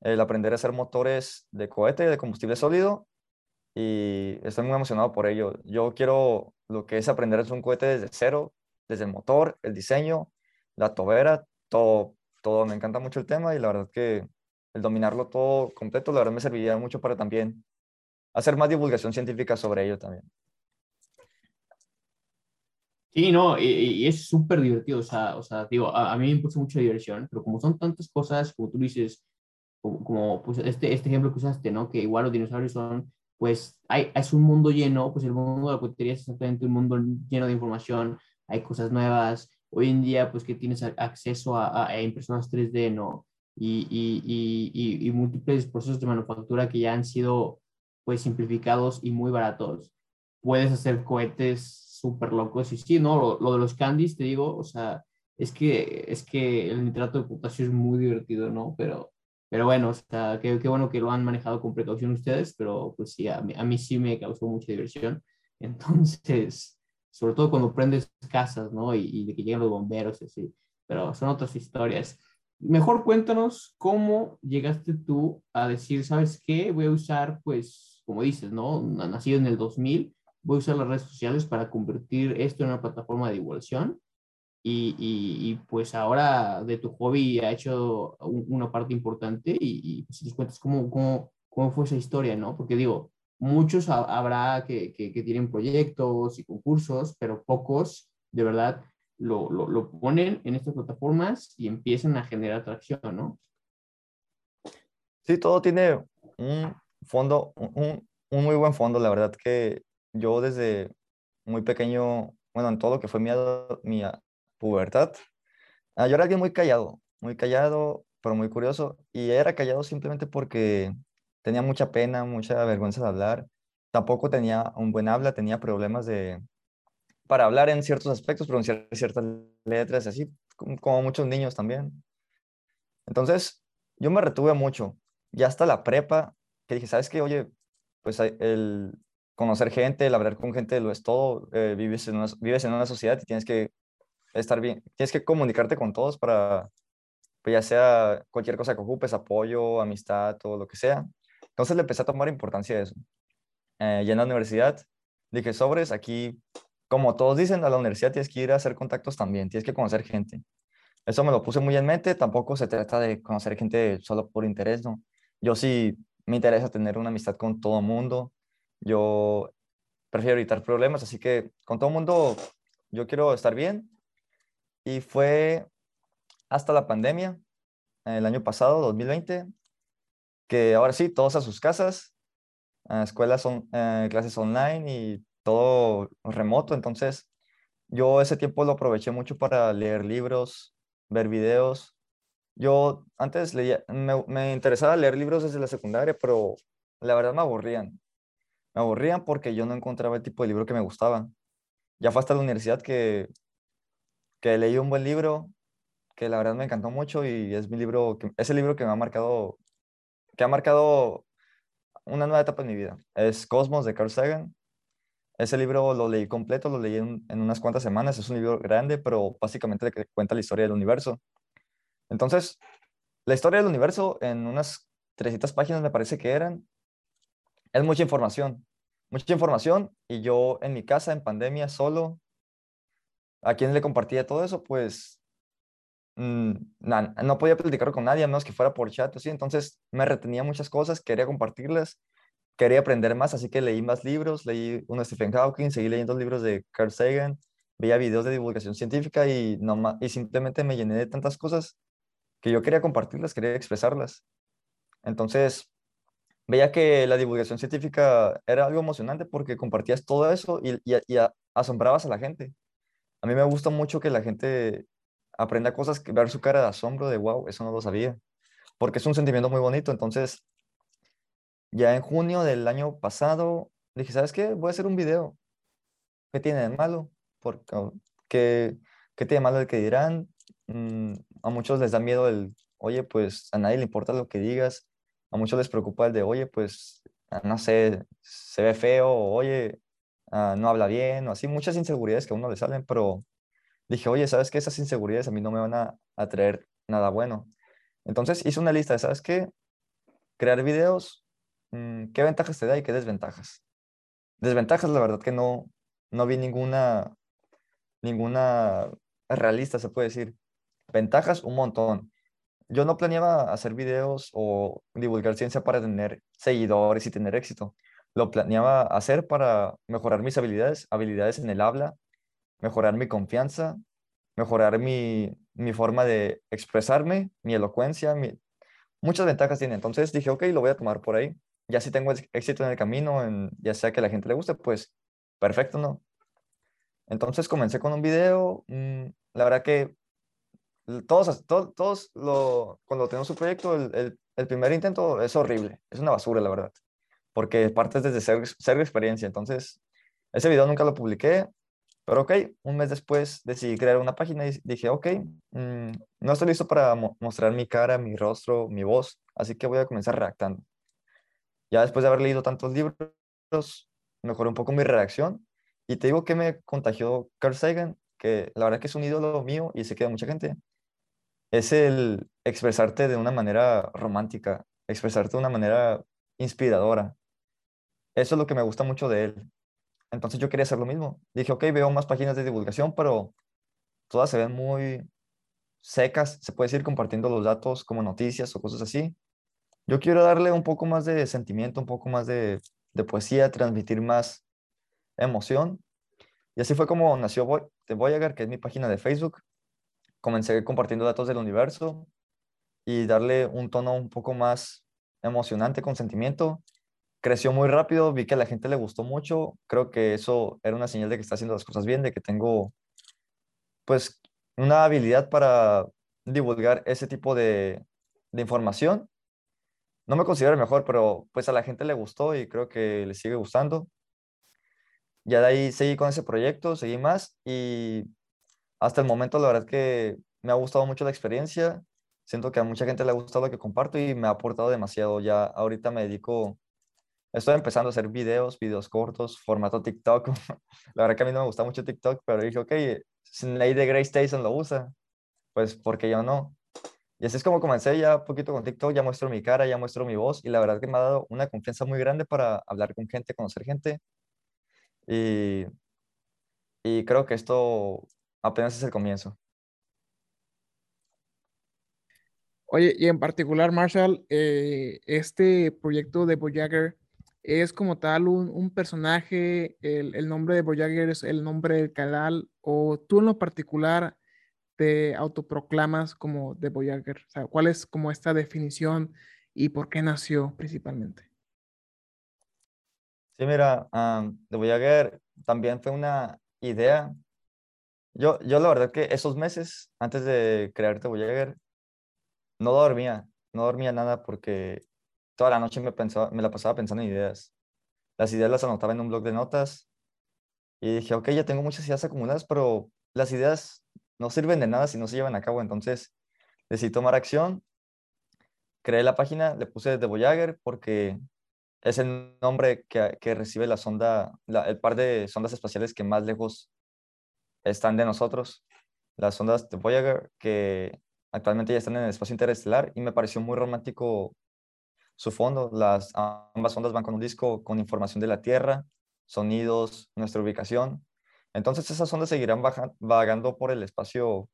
[SPEAKER 1] el aprender a hacer motores de cohete, de combustible sólido, y estoy muy emocionado por ello. Yo quiero lo que es aprender hacer un cohete desde cero, desde el motor, el diseño, la tobera, todo, todo. Me encanta mucho el tema y la verdad que el dominarlo todo completo, la verdad me serviría mucho para también hacer más divulgación científica sobre ello también.
[SPEAKER 4] Sí, no, y, es súper divertido, o sea, o sea, digo, a, mí me puso mucha diversión, pero como son tantas cosas, como tú dices, como, como pues este, este ejemplo que usaste, ¿no? Que igual los dinosaurios son pues hay, es un mundo lleno, pues el mundo de la cohetería es exactamente un mundo lleno de información, hay cosas nuevas, hoy en día pues que tienes acceso a, a impresoras 3D, ¿no? Y, y, y, y, múltiples procesos de manufactura que ya han sido pues simplificados y muy baratos. Puedes hacer cohetes súper locos y sí, ¿no? Lo, de los candies, te digo, o sea, es que, es que el nitrato de potasio es muy divertido, ¿no? Pero pero bueno, o sea, qué, bueno que lo han manejado con precaución ustedes, pero pues sí, a mí, a mí sí me causó mucha diversión. *laughs* Entonces, sobre todo cuando prendes casas, ¿no? Y, y de que llegan los bomberos y así. Pero son otras historias. Mejor cuéntanos cómo llegaste tú a decir, ¿sabes qué? Voy a usar, pues, como dices, ¿no? Nacido en el 2000, voy a usar las redes sociales para convertir esto en una plataforma de divulgación y, y, pues ahora de tu hobby ha hecho una parte importante y, y pues, si nos cuentas cómo, cómo, cómo, fue esa historia, ¿no? Porque digo, muchos habrá que, que, que, tienen proyectos y concursos, pero pocos de verdad lo, lo, lo, ponen en estas plataformas y empiezan a generar atracción, ¿no?
[SPEAKER 1] Sí, todo tiene un fondo, un, un muy buen fondo, la verdad que yo desde muy pequeño, bueno, en todo lo que fue mi, mi pubertad, ah, yo era alguien muy callado, muy callado, pero muy curioso. Y era callado simplemente porque tenía mucha pena, mucha vergüenza de hablar. Tampoco tenía un buen habla, tenía problemas de, para hablar en ciertos aspectos, pronunciar ciertas letras, así como muchos niños también. Entonces, yo me retuve mucho. Ya hasta la prepa, que dije, ¿sabes qué? Oye, pues el conocer gente, el hablar con gente lo es todo. Eh, vives, en una, vives en una sociedad y tienes que estar bien, tienes que comunicarte con todos para, pues ya sea cualquier cosa que ocupes, apoyo, amistad, todo lo que sea. Entonces le empecé a tomar importancia a eso. Eh, ya en la universidad dije, sobres, aquí como todos dicen, a la universidad tienes que ir a hacer contactos también, tienes que conocer gente. Eso me lo puse muy en mente, tampoco se trata de conocer gente solo por interés, ¿no? Yo sí me interesa tener una amistad con todo mundo, yo prefiero evitar problemas, así que con todo mundo yo quiero estar bien. Y fue hasta la pandemia, el año pasado, 2020, que ahora sí, todos a sus casas, escuelas, son, eh, clases online y todo remoto. Entonces, yo ese tiempo lo aproveché mucho para leer libros, ver videos. Yo antes leía, me, interesaba leer libros desde la secundaria, pero la verdad me aburrían. Me aburrían porque yo no encontraba el tipo de libro que me gustaba. Ya fue hasta la universidad que, que leí un buen libro, que la verdad me encantó mucho y es mi libro, es el libro que me ha marcado, que ha marcado una nueva etapa en mi vida. Es Cosmos de Carl Sagan. Ese libro lo leí completo, lo leí en, unas cuantas semanas. Es un libro grande, pero básicamente cuenta la historia del universo. Entonces, la historia del universo en unas 300 páginas me parece que eran, es mucha información. Mucha información y yo en mi casa, en pandemia, solo, ¿a quién le compartía todo eso? Pues mm, no podía platicar con nadie, a menos que fuera por chat, ¿sí? entonces me retenía muchas cosas, quería compartirlas, quería aprender más, así que leí más libros, leí uno de Stephen Hawking, seguí leyendo libros de Carl Sagan, veía videos de divulgación científica y, no, y simplemente me llené de tantas cosas que yo quería compartirlas, quería expresarlas. Entonces, veía que la divulgación científica era algo emocionante porque compartías todo eso y, y, asombrabas a la gente. A mí me gusta mucho que la gente aprenda cosas, ver su cara de asombro, de wow, eso no lo sabía, porque es un sentimiento muy bonito. Entonces, ya en junio del año pasado, dije, ¿sabes qué? Voy a hacer un video. ¿Qué tiene de malo? Porque, ¿qué, ¿Qué tiene de malo el que dirán? A muchos les da miedo el, oye, pues a nadie le importa lo que digas. A muchos les preocupa el de, oye, pues, ah, no sé, se ve feo, o oye, ah, no habla bien, o así. Muchas inseguridades que a uno le salen, pero dije, oye, ¿sabes qué? Esas inseguridades a mí no me van a, a traer nada bueno. Entonces hice una lista de, ¿sabes qué? Crear videos Mm, ¿qué ventajas te da y qué desventajas? Desventajas, la verdad que no, no vi ninguna, ninguna realista, se puede decir. Ventajas, un montón. Yo no planeaba hacer videos o divulgar ciencia para tener seguidores y tener éxito. Lo planeaba hacer para mejorar mis habilidades, habilidades en el habla, mejorar mi confianza, mejorar mi, mi forma de expresarme, mi elocuencia, muchas ventajas tiene. Entonces dije, ok, lo voy a tomar por ahí ya si tengo éxito en el camino, en, ya sea que a la gente le guste, pues perfecto, ¿no? Entonces comencé con un video, mm, la verdad que todos, todos, todos lo, cuando tenemos un proyecto, el, el, primer intento es horrible, es una basura, la verdad, porque partes desde ser, ser experiencia, entonces ese video nunca lo publiqué, pero ok, un mes después decidí crear una página y dije, ok, mm, no estoy listo para mostrar mi cara, mi rostro, mi voz, así que voy a comenzar redactando. Ya después de haber leído tantos libros, mejoré un poco mi redacción y te digo que me contagió Carl Sagan, que la verdad que es un ídolo mío y se queda mucha gente. Es el expresarte de una manera romántica, expresarte de una manera inspiradora. Eso es lo que me gusta mucho de él. Entonces yo quería hacer lo mismo. Dije, ok, veo más páginas de divulgación, pero todas se ven muy secas, se puede decir, compartiendo los datos como noticias o cosas así. Yo quiero darle un poco más de sentimiento, un poco más de, poesía, transmitir más emoción. Y así fue como nació The Voyager, que es mi página de Facebook. Comencé compartiendo datos del universo y darle un tono un poco más emocionante, con sentimiento. Creció muy rápido, vi que a la gente le gustó mucho. Creo que eso era una señal de que está haciendo las cosas bien, de que tengo pues una habilidad para divulgar ese tipo de, de información no me considero el mejor, pero pues a la gente le gustó y creo que le sigue gustando. Ya de ahí seguí con ese proyecto, seguí más y hasta el momento la verdad que me ha gustado mucho la experiencia. Siento que a mucha gente le ha gustado lo que comparto y me ha aportado demasiado. Ya ahorita me dedico, estoy empezando a hacer videos, videos cortos, formato TikTok. *laughs* la verdad que a mí no me gusta mucho TikTok, pero dije, ok, si Lady Grace Tyson lo usa, pues porque yo no. Y así es como comencé ya poquito con TikTok, ya muestro mi cara, ya muestro mi voz y la verdad que me ha dado una confianza muy grande para hablar con gente, conocer gente. Y, y creo que esto apenas es el comienzo.
[SPEAKER 3] Oye, y en particular, Marshall, eh, este proyecto de Voyager es como tal un, personaje, el, nombre de Voyager es el nombre del canal, o tú en lo particular te autoproclamas como de Voyager. O sea, ¿cuál es como esta definición y por qué nació principalmente?
[SPEAKER 1] Sí, mira, de Voyager también fue una idea. Yo, yo la verdad que esos meses antes de crear The Voyager no dormía, no dormía nada porque toda la noche me, pensaba, me la pasaba pensando en ideas. Las ideas las anotaba en un blog de notas y dije, ok, ya tengo muchas ideas acumuladas, pero las ideas no sirven de nada si no se llevan a cabo. Entonces decidí tomar acción, creé la página, le puse The Voyager porque es el nombre que, que recibe la sonda, el par de sondas espaciales que más lejos están de nosotros, las sondas de Voyager, que actualmente ya están en el espacio interestelar y me pareció muy romántico su fondo. Las, ambas ondas van con un disco con información de la Tierra, sonidos, nuestra ubicación. Entonces esas ondas seguirán vagando por el espacio,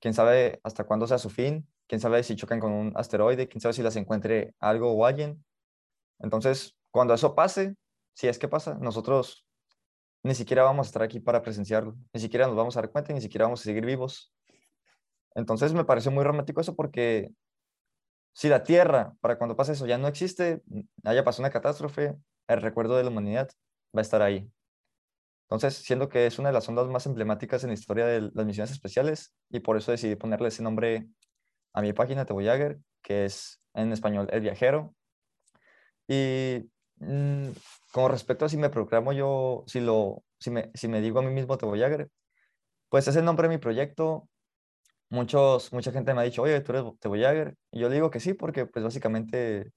[SPEAKER 1] quién sabe hasta cuándo sea su fin, quién sabe si chocan con un asteroide, quién sabe si las encuentre algo o alguien. Entonces, cuando eso pase, si es que pasa, nosotros ni siquiera vamos a estar aquí para presenciarlo, ni siquiera nos vamos a dar cuenta, ni siquiera vamos a seguir vivos. Entonces me pareció muy romántico eso porque si la Tierra, para cuando pase eso, ya no existe, haya pasado una catástrofe, el recuerdo de la humanidad va a estar ahí. Entonces, siendo que es una de las ondas más emblemáticas en la historia de las misiones especiales, y por eso decidí ponerle ese nombre a mi página, The Voyager, que es en español El Viajero. Y mm, con respecto a si me proclamo yo, si, lo, si, me, si me digo a mí mismo The Voyager, pues es el nombre de mi proyecto, muchos, mucha gente me ha dicho, oye, tú eres The Voyager. Y yo digo que sí, porque pues básicamente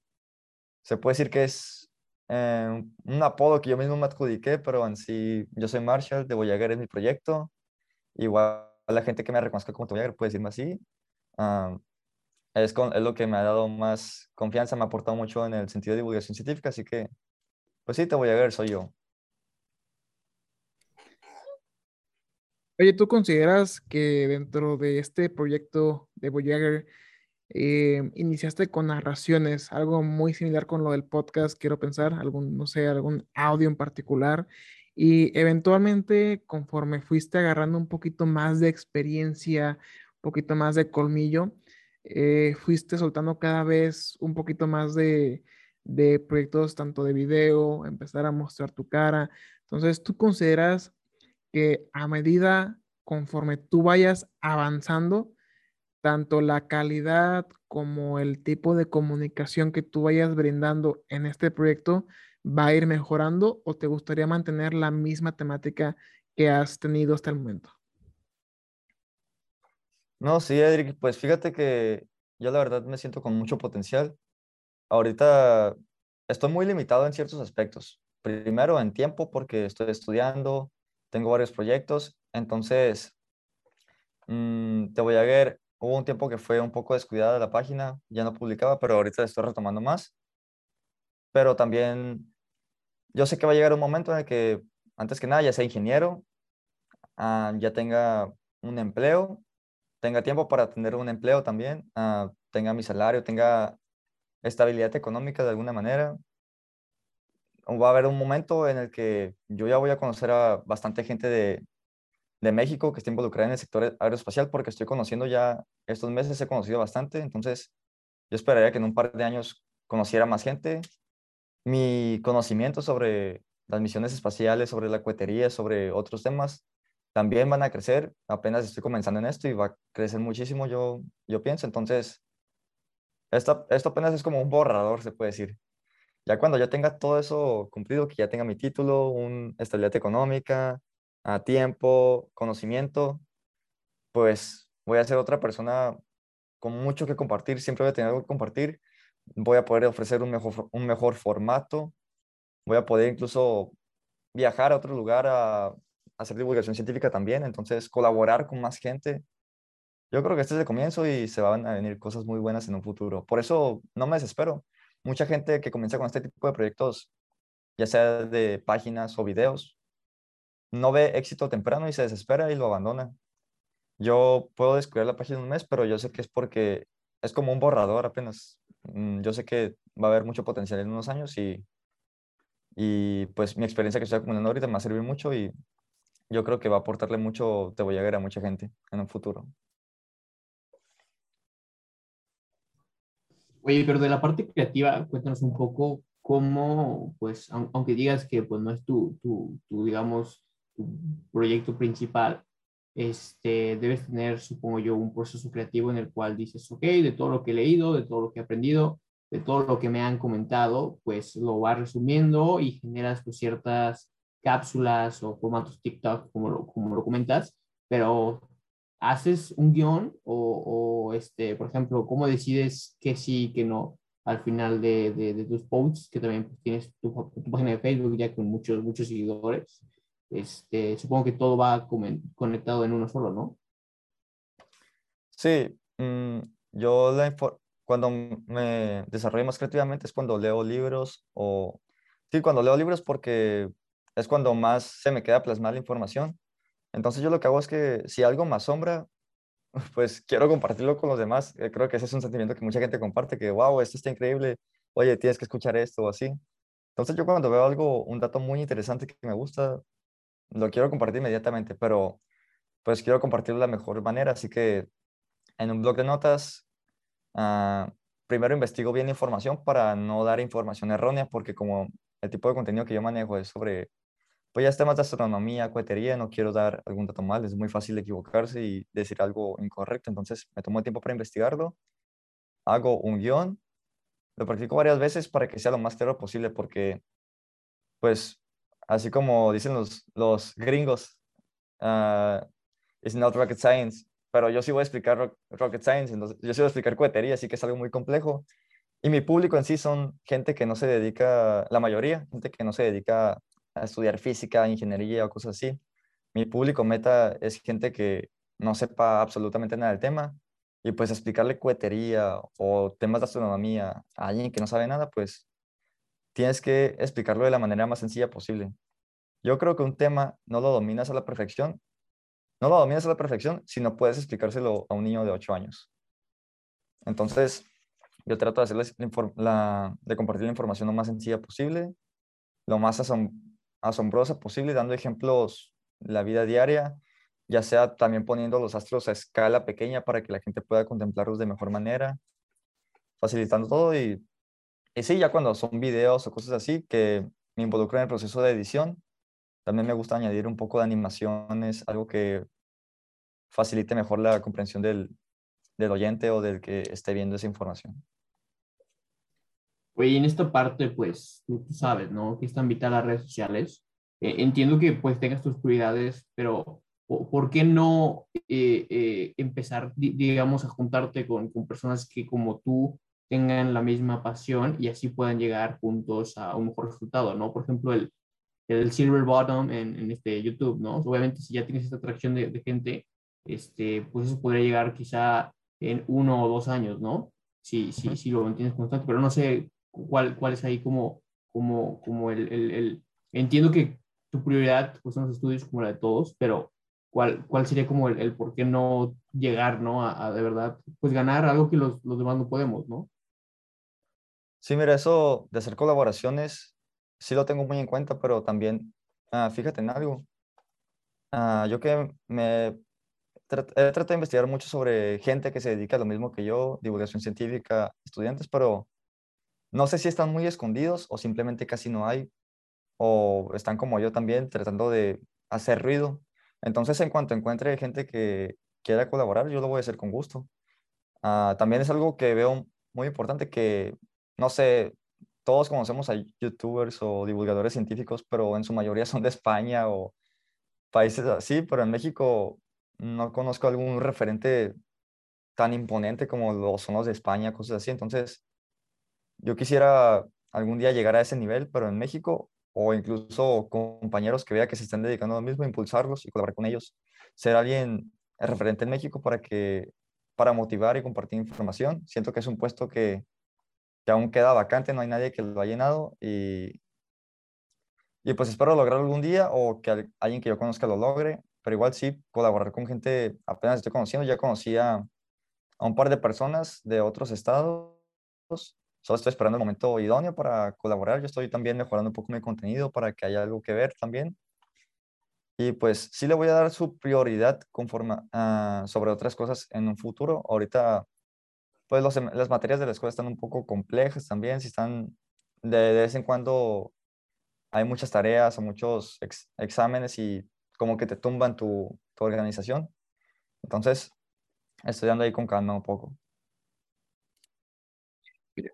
[SPEAKER 1] se puede decir que es eh, un apodo que yo mismo me adjudiqué, pero en sí yo soy Marshall, The Voyager es mi proyecto. Igual la gente que me reconozca como The Voyager puede decirme así. Ah, es, con, es lo que me ha dado más confianza, me ha aportado mucho en el sentido de divulgación científica, así que pues sí, The Voyager soy yo.
[SPEAKER 3] Oye, ¿tú consideras que dentro de este proyecto de Voyager eh, iniciaste con narraciones, algo muy similar con lo del podcast, quiero pensar, algún, no sé, algún audio en particular, y eventualmente conforme fuiste agarrando un poquito más de experiencia, un poquito más de colmillo, eh, fuiste soltando cada vez un poquito más de, de proyectos tanto de video, empezar a mostrar tu cara. Entonces, ¿tú consideras que a medida conforme tú vayas avanzando, tanto la calidad como el tipo de comunicación que tú vayas brindando en este proyecto va a ir mejorando o te gustaría mantener la misma temática que has tenido hasta el momento?
[SPEAKER 1] No, sí, Edric, pues fíjate que yo la verdad me siento con mucho potencial. Ahorita estoy muy limitado en ciertos aspectos. Primero en tiempo porque estoy estudiando, tengo varios proyectos, entonces mmm, te voy a ver, hubo un tiempo que fue un poco descuidada la página, ya no publicaba, pero ahorita estoy retomando más. Pero también yo sé que va a llegar un momento en el que, antes que nada, ya sea ingeniero, ah, ya tenga un empleo, tenga tiempo para tener un empleo también, ah, tenga mi salario, tenga estabilidad económica de alguna manera, va a haber un momento en el que yo ya voy a conocer a bastante gente de, de México que está involucrada en el sector aeroespacial porque estoy conociendo ya, estos meses he conocido bastante, entonces yo esperaría que en un par de años conociera más gente. Mi conocimiento sobre las misiones espaciales, sobre la cohetería, sobre otros temas, también van a crecer. Apenas estoy comenzando en esto y va a crecer muchísimo, yo, yo pienso. Entonces, esto, esto apenas es como un borrador, se puede decir. Ya cuando ya tenga todo eso cumplido, que ya tenga mi título, una estabilidad económica, a tiempo, conocimiento, pues voy a ser otra persona con mucho que compartir, siempre voy a tener algo que compartir, voy a poder ofrecer un mejor, un mejor formato, voy a poder incluso viajar a otro lugar a, hacer divulgación científica también, entonces colaborar con más gente. Yo creo que este es el comienzo y se van a venir cosas muy buenas en un futuro. Por eso no me desespero mucha gente que comienza con este tipo de proyectos, ya sea de páginas o videos, no ve éxito temprano y se desespera y lo abandona. Yo puedo descubrir la página en un mes, pero yo sé que es porque es como un borrador apenas. Mm, yo sé que va a haber mucho potencial en unos años y, y pues mi experiencia que estoy acumulando ahorita me va a servir mucho y yo creo que va a aportarle mucho Te voy a ver a mucha gente en un futuro.
[SPEAKER 4] Oye, pero de la parte creativa, cuéntanos un poco cómo, pues, aunque digas que pues no es tu, tu, tu digamos, tu proyecto principal, este, debes tener, supongo yo, un proceso creativo en el cual dices, ok, de todo lo que he leído, de todo lo que he aprendido, de todo lo que me han comentado, pues lo vas resumiendo y generas pues, ciertas cápsulas o formatos TikTok, como lo, como lo comentas, pero haces un guion o, o, este, por ejemplo, cómo decides que sí, que no al final de, de, tus posts, que también pues, tienes tu, tu, página de Facebook ya con muchos, muchos seguidores este, supongo que todo va conectado en uno solo, ¿no?
[SPEAKER 1] Sí, mm, yo cuando me desarrollo más creativamente es cuando leo libros o... Sí, cuando leo libros porque es cuando más se me queda plasmar la información. Entonces yo lo que hago es que si algo me asombra, *laughs* pues quiero compartirlo con los demás. Eh, creo que ese es un sentimiento que mucha gente comparte, que wow, esto está increíble, oye, tienes que escuchar esto o así. Entonces yo cuando veo algo, un dato muy interesante que me gusta, lo quiero compartir inmediatamente, pero pues quiero compartirlo de la mejor manera, así que en un blog de notas, uh, primero investigo bien información para no dar información errónea, porque como el tipo de contenido que yo manejo es sobre, pues ya es temas de astronomía, cohetería, no quiero dar algún dato mal, es muy fácil equivocarse y decir algo incorrecto, entonces me tomo tiempo para investigarlo, hago un guion, lo practico varias veces para que sea lo más claro posible, porque pues así como dicen los, los gringos, uh, it's not rocket science, pero yo sí voy a explicar rocket science, entonces yo sí voy a explicar cohetería, así que es algo muy complejo. Y mi público en sí son gente que no se dedica, la mayoría, gente que no se dedica a estudiar física, ingeniería o cosas así. Mi público meta es gente que no sepa absolutamente nada del tema y pues explicarle cohetería o temas de astronomía a alguien que no sabe nada, pues tienes que explicarlo de la manera más sencilla posible. Yo creo que un tema no lo dominas a la perfección, no lo dominas a la perfección si no puedes explicárselo a un niño de 8 años. Entonces, yo trato de, hacerles la, de compartir la información lo más sencilla posible, lo más asombrosa posible, dando ejemplos de la vida diaria, ya sea también poniendo los astros a escala pequeña para que la gente pueda contemplarlos de mejor manera, facilitando todo y y sí, ya cuando son videos o cosas así que me involucran en el proceso de edición, también me gusta añadir un poco de animaciones, algo que facilite mejor la comprensión del, del oyente o del que esté viendo esa información.
[SPEAKER 4] Oye, en esta parte, pues, tú, sabes, ¿no? Que es tan vital las redes sociales. Eh, entiendo que, pues, tengas tus prioridades, pero ¿por qué no eh, eh, empezar, digamos, a juntarte con, con, personas que como tú tengan la misma pasión y así puedan llegar juntos a un mejor resultado, ¿no? Por ejemplo, el, el Silver Bottom en, en este YouTube, ¿no? Obviamente, si ya tienes esta atracción de, de, gente, este, pues eso podría llegar quizá en uno o dos años, ¿no? Si, si, si lo mantienes constante, pero no sé cuál, cuál es ahí como, como, como el, el, el, Entiendo que tu prioridad pues, son los estudios como la de todos, pero ¿cuál, cuál sería como el, el por qué no llegar, ¿no? A, a, de verdad, pues ganar algo que los, los demás no podemos, ¿no?
[SPEAKER 1] Sí, mira, eso de hacer colaboraciones, sí lo tengo muy en cuenta, pero también, ah, fíjate en algo. Ah, yo que me he tratado de investigar mucho sobre gente que se dedica a lo mismo que yo, divulgación científica, estudiantes, pero no sé si están muy escondidos o simplemente casi no hay, o están como yo también tratando de hacer ruido. Entonces, en cuanto encuentre gente que quiera colaborar, yo lo voy a hacer con gusto. Ah, también es algo que veo muy importante que no sé, todos conocemos a youtubers o divulgadores científicos, pero en su mayoría *laughs* son de España o países así, pero en México no conozco algún referente tan imponente como los son los de España, cosas así. Entonces, yo quisiera algún día llegar a ese nivel, pero en México o incluso compañeros que vea que se están dedicando a lo mismo, impulsarlos y colaborar con ellos, ser alguien referente en México para que para motivar y compartir información. Siento que es un puesto que que aún queda vacante, no hay nadie que lo ha llenado y, Y pues espero lograrlo algún día o que alguien que yo conozca lo logre, pero igual sí, colaborar con gente apenas estoy conociendo. Ya conocía a un par de personas de otros estados. Solo estoy esperando el momento idóneo para colaborar. Yo estoy también mejorando un poco mi contenido para que haya algo que ver también. Y pues sí le voy a dar su prioridad conforme a, sobre otras cosas en un futuro. Ahorita, pues los, em, las materias de la escuela están un poco complejas también. Si están de, de vez en cuando hay muchas tareas o muchos exámenes y como que te tumban tu, tu organización. Entonces, estoy andando ahí con calma un poco.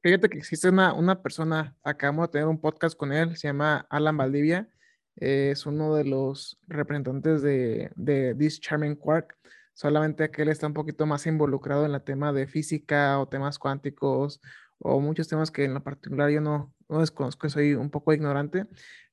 [SPEAKER 3] Fíjate que existe una, una persona, acabamos de tener un podcast con él, se llama Alan Valdivia es uno de los representantes de, de This Charming Quark, solamente que él está un poquito más involucrado en el tema de física o temas cuánticos o muchos temas que en lo particular yo no, no desconozco, soy un poco ignorante,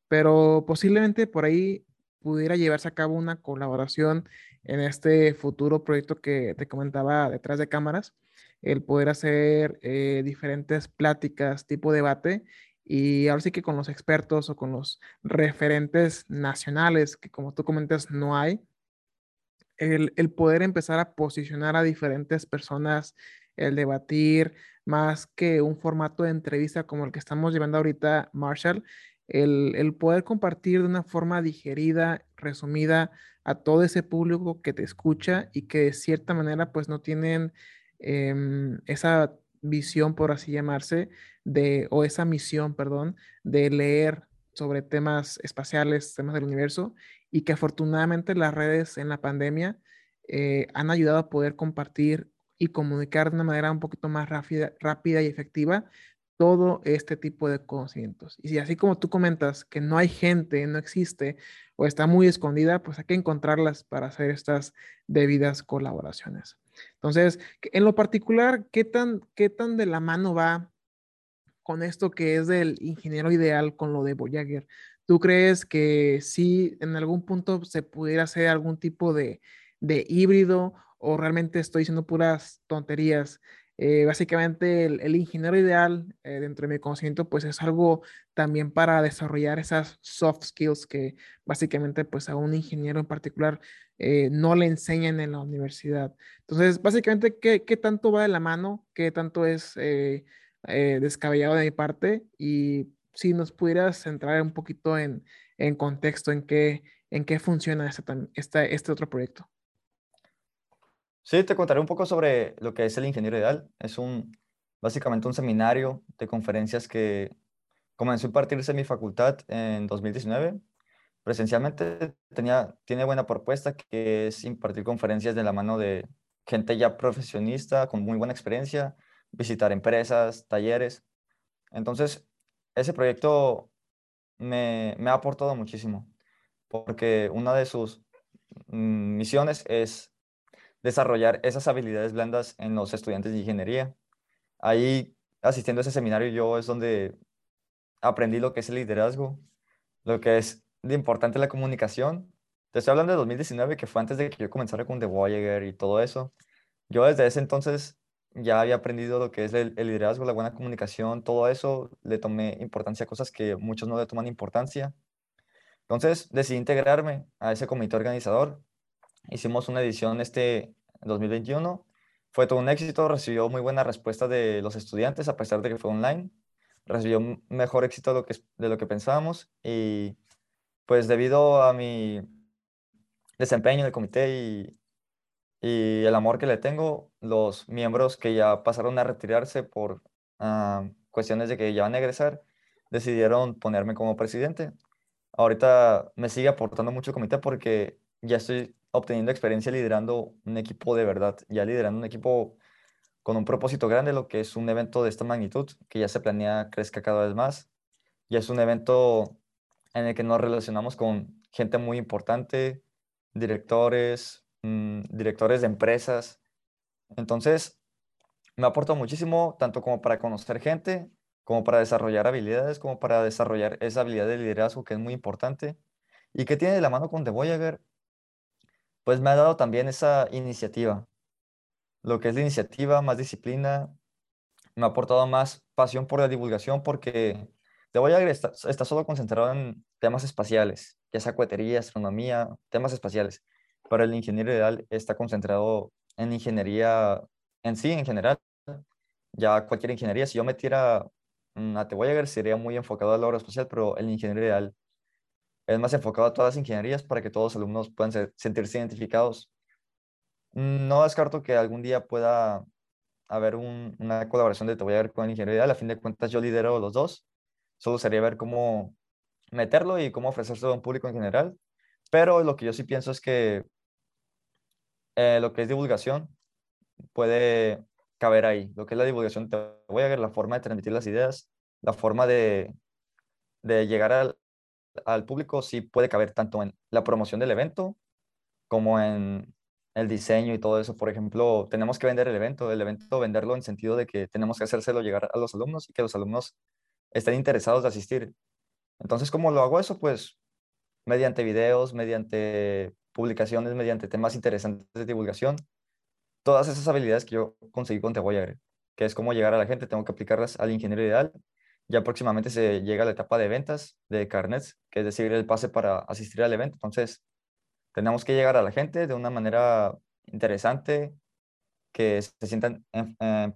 [SPEAKER 3] pero posiblemente por ahí pudiera llevarse a cabo una colaboración en este futuro proyecto que te comentaba detrás de cámaras, el poder hacer eh, diferentes pláticas tipo debate y ahora sí que con los expertos o con los referentes nacionales, que como tú comentas, no hay, el, el, poder empezar a posicionar a diferentes personas, el debatir, más que un formato de entrevista como el que estamos llevando ahorita, Marshall, el, el poder compartir de una forma digerida, resumida a todo ese público que te escucha y que de cierta manera pues no tienen eh, esa visión, por así llamarse, de, o esa misión, perdón, de leer sobre temas espaciales, temas del universo, y que afortunadamente las redes en la pandemia eh, han ayudado a poder compartir y comunicar de una manera un poquito más rápida, rápida y efectiva todo este tipo de conocimientos. Y si así como tú comentas que no hay gente, no existe o está muy escondida, pues hay que encontrarlas para hacer estas debidas colaboraciones. Entonces, en lo particular, ¿qué tan, qué tan de la mano va con esto que es del ingeniero ideal con lo de Voyager? ¿Tú crees que sí en algún punto se pudiera hacer algún tipo de, de híbrido o realmente estoy diciendo puras tonterías? Eh, básicamente el, ingeniero ideal eh, dentro de mi conocimiento pues es algo también para desarrollar esas soft skills que básicamente pues a un ingeniero en particular eh, no le enseñan en la universidad. Entonces básicamente ¿qué, tanto va de la mano, qué tanto es descabellado de mi parte y si nos pudieras centrar un poquito en, en contexto en qué, en qué funciona este, este, este otro proyecto.
[SPEAKER 1] Sí, te contaré un poco sobre lo que es el ingeniero ideal. Es un, básicamente un seminario de conferencias que comenzó a impartirse en mi facultad en 2019. Presencialmente tenía, tiene buena propuesta que es impartir conferencias de la mano de gente ya profesionista con muy buena experiencia, visitar empresas, talleres. Entonces, ese proyecto me, me ha aportado muchísimo porque una de sus mm, misiones es desarrollar esas habilidades blandas en los estudiantes de ingeniería. Ahí, asistiendo a ese seminario, yo es donde aprendí lo que es el liderazgo, lo que es de importante la comunicación. Te estoy hablando de 2019, que fue antes de que yo comenzara con The Voyager y todo eso. Yo desde ese entonces ya había aprendido lo que es el, el, liderazgo, la buena comunicación, todo eso. Le tomé importancia a cosas que muchos no le toman importancia. Entonces decidí integrarme a ese comité organizador Hicimos una edición este 2021. Fue todo un éxito, recibió muy buena respuesta de los estudiantes, a pesar de que fue online. Recibió mejor éxito de lo que, de lo que pensábamos y pues debido a mi desempeño en el comité y, y el amor que le tengo, los miembros que ya pasaron a retirarse por uh, cuestiones de que ya van a egresar, decidieron ponerme como presidente. Ahorita me sigue aportando mucho el comité porque ya estoy obteniendo experiencia liderando un equipo de verdad, ya liderando un equipo con un propósito grande, lo que es un evento de esta magnitud, que ya se planea crezca cada vez más. Ya es un evento en el que nos relacionamos con gente muy importante, directores, mmm, directores de empresas. Entonces, me aporta muchísimo, tanto como para conocer gente, como para desarrollar habilidades, como para desarrollar esa habilidad de liderazgo que es muy importante y que tiene de la mano con The Voyager pues me ha dado también esa iniciativa. Lo que es la iniciativa, más disciplina, me ha aportado más pasión por la divulgación porque Voyager está, está solo concentrado en temas espaciales, ya sea cohetería, astronomía, temas espaciales, pero el ingeniero ideal está concentrado en ingeniería en sí, en general, ya cualquier ingeniería, si yo metiera a The sería muy enfocado al aeroespacial, pero el ingeniero ideal es más enfocado a todas las ingenierías para que todos los alumnos puedan sentirse identificados. No descarto que algún día pueda haber una colaboración de The con el ingeniero ideal, a fin de cuentas yo lidero los dos, solo sería ver cómo meterlo y cómo ofrecérselo a un público en general, pero lo que yo sí pienso es que eh, lo que es divulgación puede caber ahí. Lo que es la divulgación, te voy a ver la forma de transmitir las ideas, la forma de, de llegar al, al, público, sí puede caber tanto en la promoción del evento como en el diseño y todo eso. Por ejemplo, tenemos que vender el evento, el evento venderlo en sentido de que tenemos que hacérselo llegar a los alumnos y que los alumnos estén interesados de asistir. Entonces, ¿cómo lo hago eso? Pues mediante videos, mediante publicaciones, mediante temas interesantes de divulgación todas esas habilidades que yo conseguí con Te Voy que es cómo llegar a la gente, tengo que aplicarlas al ingeniero ideal. Ya próximamente se llega a la etapa de ventas de carnets, que es decir, el pase para asistir al evento. Entonces, tenemos que llegar a la gente de una manera interesante, que se sientan em, em,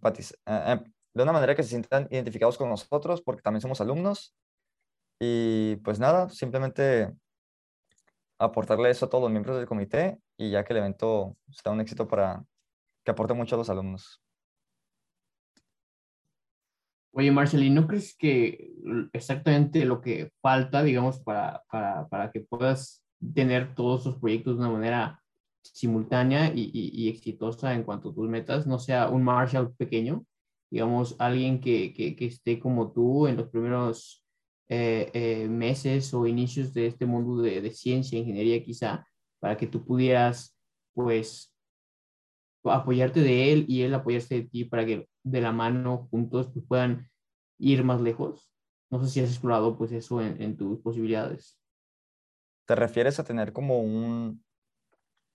[SPEAKER 1] de una manera que se sientan identificados con nosotros, porque también somos alumnos. Y pues nada, simplemente aportarle eso a todos los miembros del comité y ya que el evento sea un éxito para, que aporte mucho a los alumnos.
[SPEAKER 4] Oye, Marcel, ¿y no crees que exactamente lo que falta, digamos, para, para, para que puedas tener todos esos proyectos de una manera simultánea y, y, exitosa en cuanto a tus metas, no sea un Marshall pequeño, digamos, alguien que, que, que esté como tú en los primeros eh, eh, meses o inicios de este mundo de, de ciencia, ingeniería quizá, para que tú pudieras, pues, apoyarte de él y él apoyarse de ti para que de la mano juntos pues, puedan ir más lejos. No sé si has explorado pues eso en, tus posibilidades.
[SPEAKER 1] ¿Te refieres a tener como un,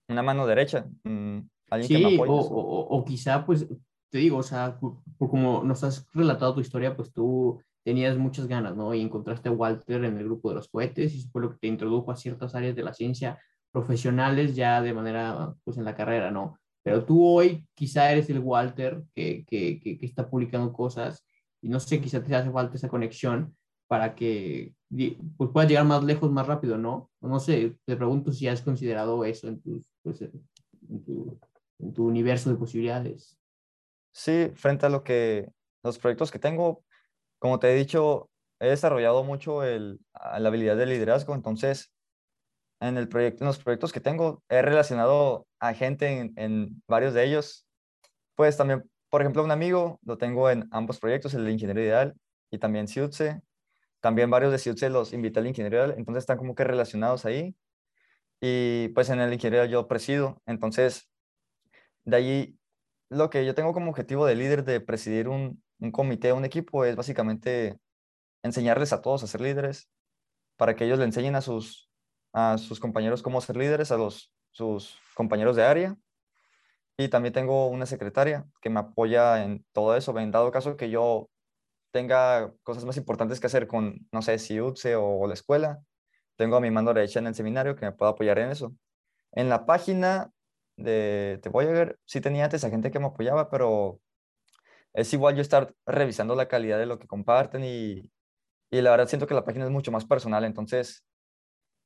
[SPEAKER 1] una mano derecha? Mm,
[SPEAKER 4] ¿Alguien sí, o, o, quizá pues te digo, o sea, como nos has relatado tu historia, pues tú tenías muchas ganas, ¿no? Y encontraste a Walter en el grupo de los cohetes y eso fue lo que te introdujo a ciertas áreas de la ciencia profesionales ya de manera, pues en la carrera, ¿no? Pero tú hoy quizá eres el Walter que, que, que, está publicando cosas y no sé, quizá te hace falta esa conexión para que pues, puedas llegar más lejos más rápido, ¿no? No sé, te pregunto si has considerado eso en, tus, pues, en, tu, en tu universo de posibilidades.
[SPEAKER 1] Sí, frente a lo que los proyectos que tengo, como te he dicho, he desarrollado mucho la habilidad de liderazgo, entonces en, los proyectos que tengo, he relacionado a gente en, varios de ellos. Pues también, por ejemplo, un amigo, lo tengo en ambos proyectos, el de Ingeniero Ideal y también CIUTSE. También varios de CIUTSE los invité al Ingeniero Ideal, entonces están como que relacionados ahí. Y pues en el Ingeniero yo presido, entonces de allí lo que yo tengo como objetivo de líder de presidir un, un comité, un equipo, es básicamente enseñarles a todos a ser líderes para que ellos le enseñen a sus compañeros cómo ser líderes, a los, sus compañeros de área. Y también tengo una secretaria que me apoya en todo eso. En dado caso que yo tenga cosas más importantes que hacer con, no sé, si UTSE o, la escuela, tengo a mi mano derecha en el seminario que me puede apoyar en eso. En la página de Te Voyager sí tenía antes a gente que me apoyaba, pero es igual yo estar revisando la calidad de lo que comparten y, y la verdad siento que la página es mucho más personal, entonces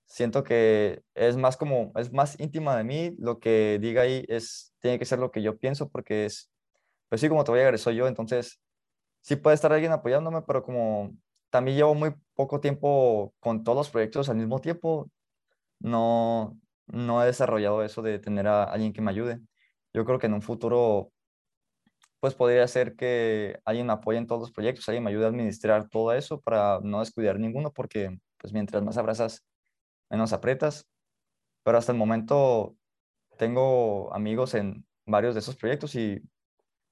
[SPEAKER 1] siento que es más como, es más íntima de mí, lo que diga ahí es, tiene que ser lo que yo pienso porque es, pues sí, como te voy soy yo, entonces sí puede estar alguien apoyándome, pero como también llevo muy poco tiempo con todos los proyectos al mismo tiempo, no, no he desarrollado eso de tener a alguien que me ayude. Yo creo que en un futuro, pues podría ser que alguien me apoye en todos los proyectos, alguien me ayude a administrar todo eso para no descuidar ninguno, porque pues mientras más abrazas menos apretas. Pero hasta el momento tengo amigos en varios de esos proyectos y,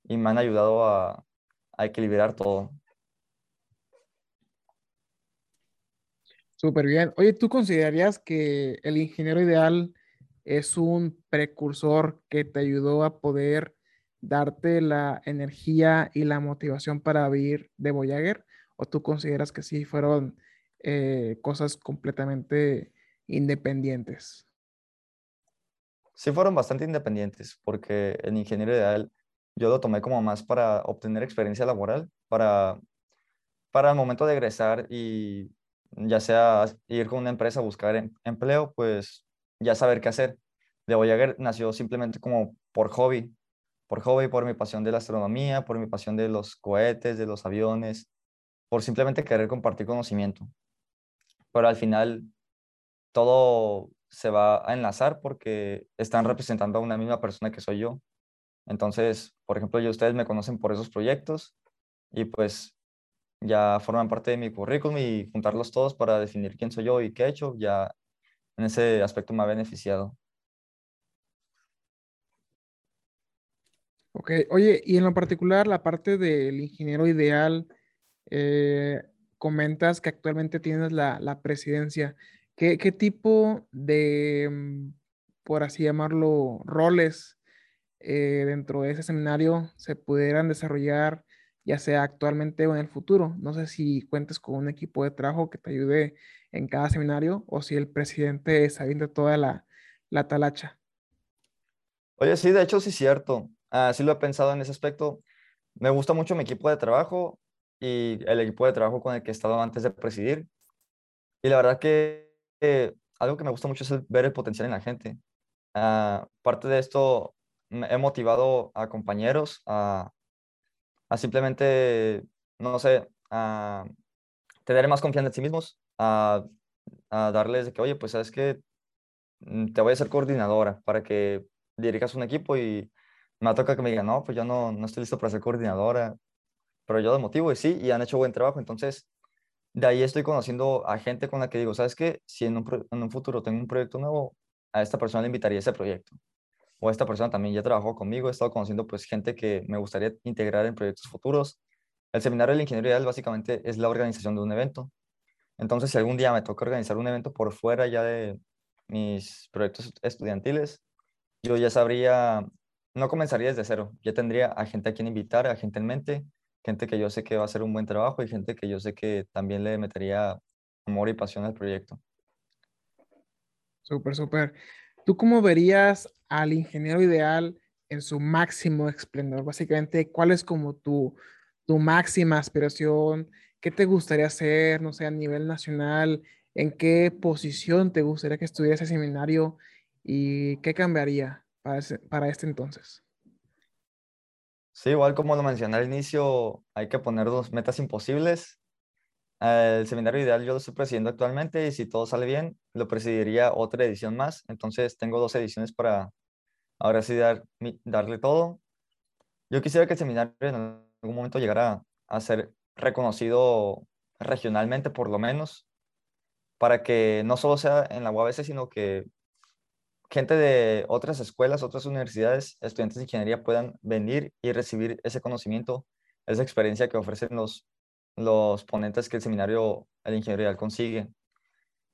[SPEAKER 1] y me han ayudado a, a equilibrar todo.
[SPEAKER 3] Súper bien. Oye, ¿tú considerarías que el ingeniero ideal es un precursor que te ayudó a poder darte la energía y la motivación para vivir de Voyager? ¿O tú consideras que sí fueron eh, cosas completamente independientes?
[SPEAKER 1] Sí fueron bastante independientes, porque el ingeniero ideal yo lo tomé como más para obtener experiencia laboral, para, para el momento de egresar y ya sea ir con una empresa a buscar em, empleo, pues ya saber qué hacer. De Voyager nació simplemente como por hobby, por hobby, por mi pasión de la astronomía, por mi pasión de los cohetes, de los aviones, por simplemente querer compartir conocimiento. Pero al final todo se va a enlazar porque están representando a una misma persona que soy yo. Entonces, por ejemplo, yo ustedes me conocen por esos proyectos y pues ya forman parte de mi currículum y juntarlos todos para definir quién soy yo y qué he hecho, ya en ese aspecto me ha beneficiado.
[SPEAKER 3] Ok, oye, y en lo particular, la parte del ingeniero ideal, eh, comentas que actualmente tienes la, presidencia. ¿Qué, tipo de, mm, por así llamarlo, roles eh, dentro de ese seminario se pudieran desarrollar, ya sea actualmente o en el futuro? No sé si cuentes con un equipo de trabajo que te ayude en cada seminario o si el presidente está viendo toda la, la talacha.
[SPEAKER 1] Oye, sí, de hecho sí es cierto. Ah, sí lo he pensado en ese aspecto. Me gusta mucho mi equipo de trabajo y el equipo de trabajo con el que he estado antes de presidir. Y la verdad que eh, algo que me gusta mucho es ver el potencial en la gente. Uh, parte de esto he motivado a compañeros a, a simplemente, no sé, a tener más confianza en sí mismos, a, a darles de que, oye, pues sabes que mm, te voy a ser coordinadora para que dirijas un equipo y me toca que me digan, no, pues yo no, no estoy listo para ser coordinadora, pero yo de motivo y sí, y han hecho buen trabajo. Entonces, de ahí estoy conociendo a gente con la que digo, ¿sabes qué? Si en un, en un futuro tengo un proyecto nuevo, a esta persona le invitaría ese proyecto. O esta persona también ya trabajó conmigo, he estado conociendo pues gente que me gustaría integrar en proyectos futuros. El seminario de ingeniería básicamente es la organización de un evento. Entonces, si algún día me toca organizar un evento por fuera ya de mis proyectos estudiantiles, yo ya sabría no comenzaría desde cero. Ya tendría a gente a quien invitar, a gente en mente, gente que yo sé que va a hacer un buen trabajo y gente que yo sé que también le metería amor y pasión al proyecto.
[SPEAKER 3] Súper, súper. ¿Tú cómo verías al ingeniero ideal en su máximo esplendor? Básicamente, ¿cuál es como tu, tu máxima aspiración? ¿Qué te gustaría hacer, no sé, a nivel nacional? ¿En qué posición te gustaría que estuviera ese seminario? ¿Y qué cambiaría? para, este entonces.
[SPEAKER 1] Sí, igual como lo mencioné al inicio, hay que poner dos metas imposibles. El seminario ideal yo lo estoy presidiendo actualmente y si todo sale bien, lo presidiría otra edición más. Entonces tengo dos ediciones para ahora sí dar, darle todo. Yo quisiera que el seminario en algún momento llegara a ser reconocido regionalmente por lo menos, para que no solo sea en la UABC, sino que gente de otras escuelas, otras universidades, estudiantes de ingeniería puedan venir y recibir ese conocimiento, esa experiencia que ofrecen los, los ponentes que el seminario el ingeniería consigue.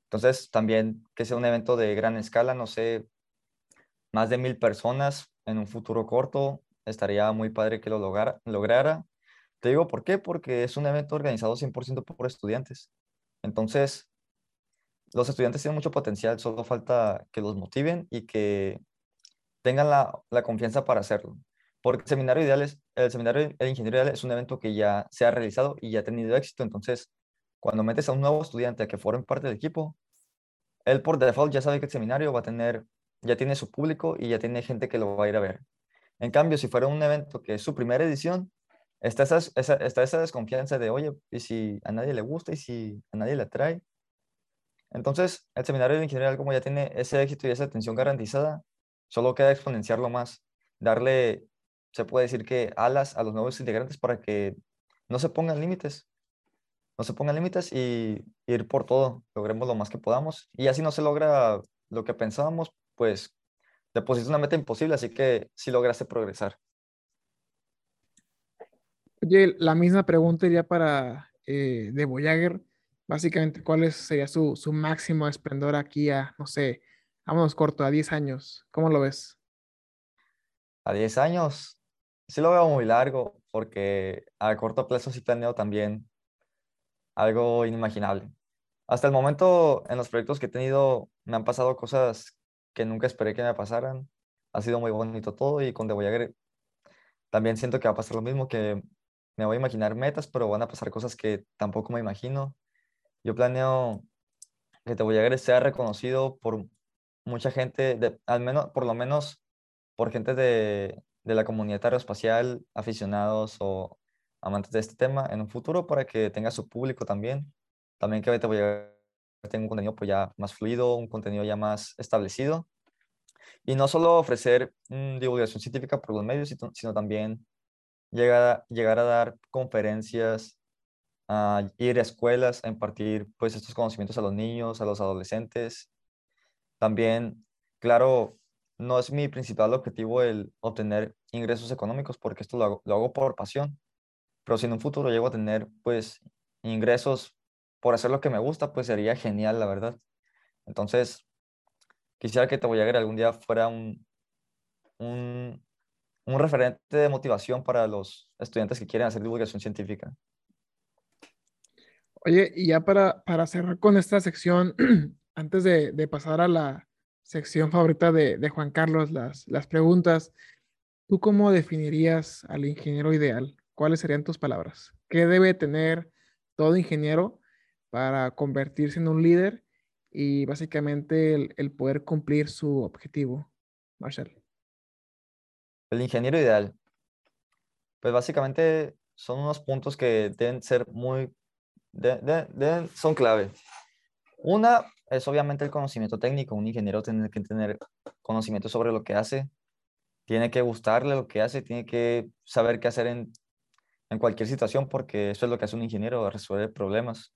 [SPEAKER 1] Entonces, también que sea un evento de gran escala, no sé, más de mil personas en un futuro corto, estaría muy padre que lo lograra. lograra. Te digo por qué, porque es un evento organizado 100% por estudiantes. Entonces, los estudiantes tienen mucho potencial, solo falta que los motiven y que tengan la, la confianza para hacerlo. Porque el seminario ideal es, el seminario de ingeniería ideal es un evento que ya se ha realizado y ya ha tenido éxito. Entonces, cuando metes a un nuevo estudiante a que forme parte del equipo, él por default ya sabe que el seminario va a tener, ya tiene su público y ya tiene gente que lo va a ir a ver. En cambio, si fuera un evento que es su primera edición, está esa, esa, está esa desconfianza de, oye, ¿y si a nadie le gusta y si a nadie le atrae? Entonces, el seminario de ingeniería, como ya tiene ese éxito y esa atención garantizada, solo queda exponenciarlo más, darle, se puede decir que alas a los nuevos integrantes para que no se pongan límites, no se pongan límites y ir por todo, logremos lo más que podamos. Y así no se logra lo que pensábamos, pues te pusiste una meta imposible, así que sí lograste progresar.
[SPEAKER 3] Oye, la misma pregunta iría para eh, de Voyager básicamente, ¿cuál sería su, su máximo esplendor aquí a, no sé, vámonos corto, a 10 años? ¿Cómo lo ves?
[SPEAKER 1] A 10 años, sí lo veo muy largo, porque a corto plazo sí planeo también algo inimaginable. Hasta el momento, en los proyectos que he tenido, me han pasado cosas que nunca esperé que me pasaran. Ha sido muy bonito todo y con The Voyager también siento que va a pasar lo mismo, que me voy a imaginar metas, pero van a pasar cosas que tampoco me imagino. Yo planeo que The Voyager sea reconocido por mucha gente, al menos, por lo menos por gente de, de la comunidad aeroespacial, aficionados o amantes de este tema en un futuro para que tenga su público también. También que te voy a tener un contenido pues ya más fluido, un contenido ya más establecido. Y no solo ofrecer mm, divulgación científica por los medios, sino, también llegar, llegar a dar conferencias, a ir a escuelas a impartir pues estos conocimientos a los niños, a los adolescentes. También, claro, no es mi principal objetivo el obtener ingresos económicos porque esto lo hago, lo hago por pasión. Pero si en un futuro llego a tener pues ingresos por hacer lo que me gusta, pues sería genial, la verdad. Entonces, quisiera que Te Voy a algún día fuera un, un, un referente de motivación para los estudiantes que quieren hacer divulgación científica.
[SPEAKER 3] Oye, y ya para, para cerrar con esta sección, *clears throat* antes de, de, pasar a la sección favorita de, de Juan Carlos, las, las preguntas, ¿tú cómo definirías al ingeniero ideal? ¿Cuáles serían tus palabras? ¿Qué debe tener todo ingeniero para convertirse en un líder y básicamente el, poder cumplir su objetivo, Marshall?
[SPEAKER 1] El ingeniero ideal. Pues básicamente son unos puntos que deben ser muy, son clave. Una es obviamente el conocimiento técnico. Un ingeniero tiene que tener conocimiento sobre lo que hace, tiene que gustarle lo que hace, tiene que saber qué hacer en, en cualquier situación porque eso es lo que hace un ingeniero, resolver problemas.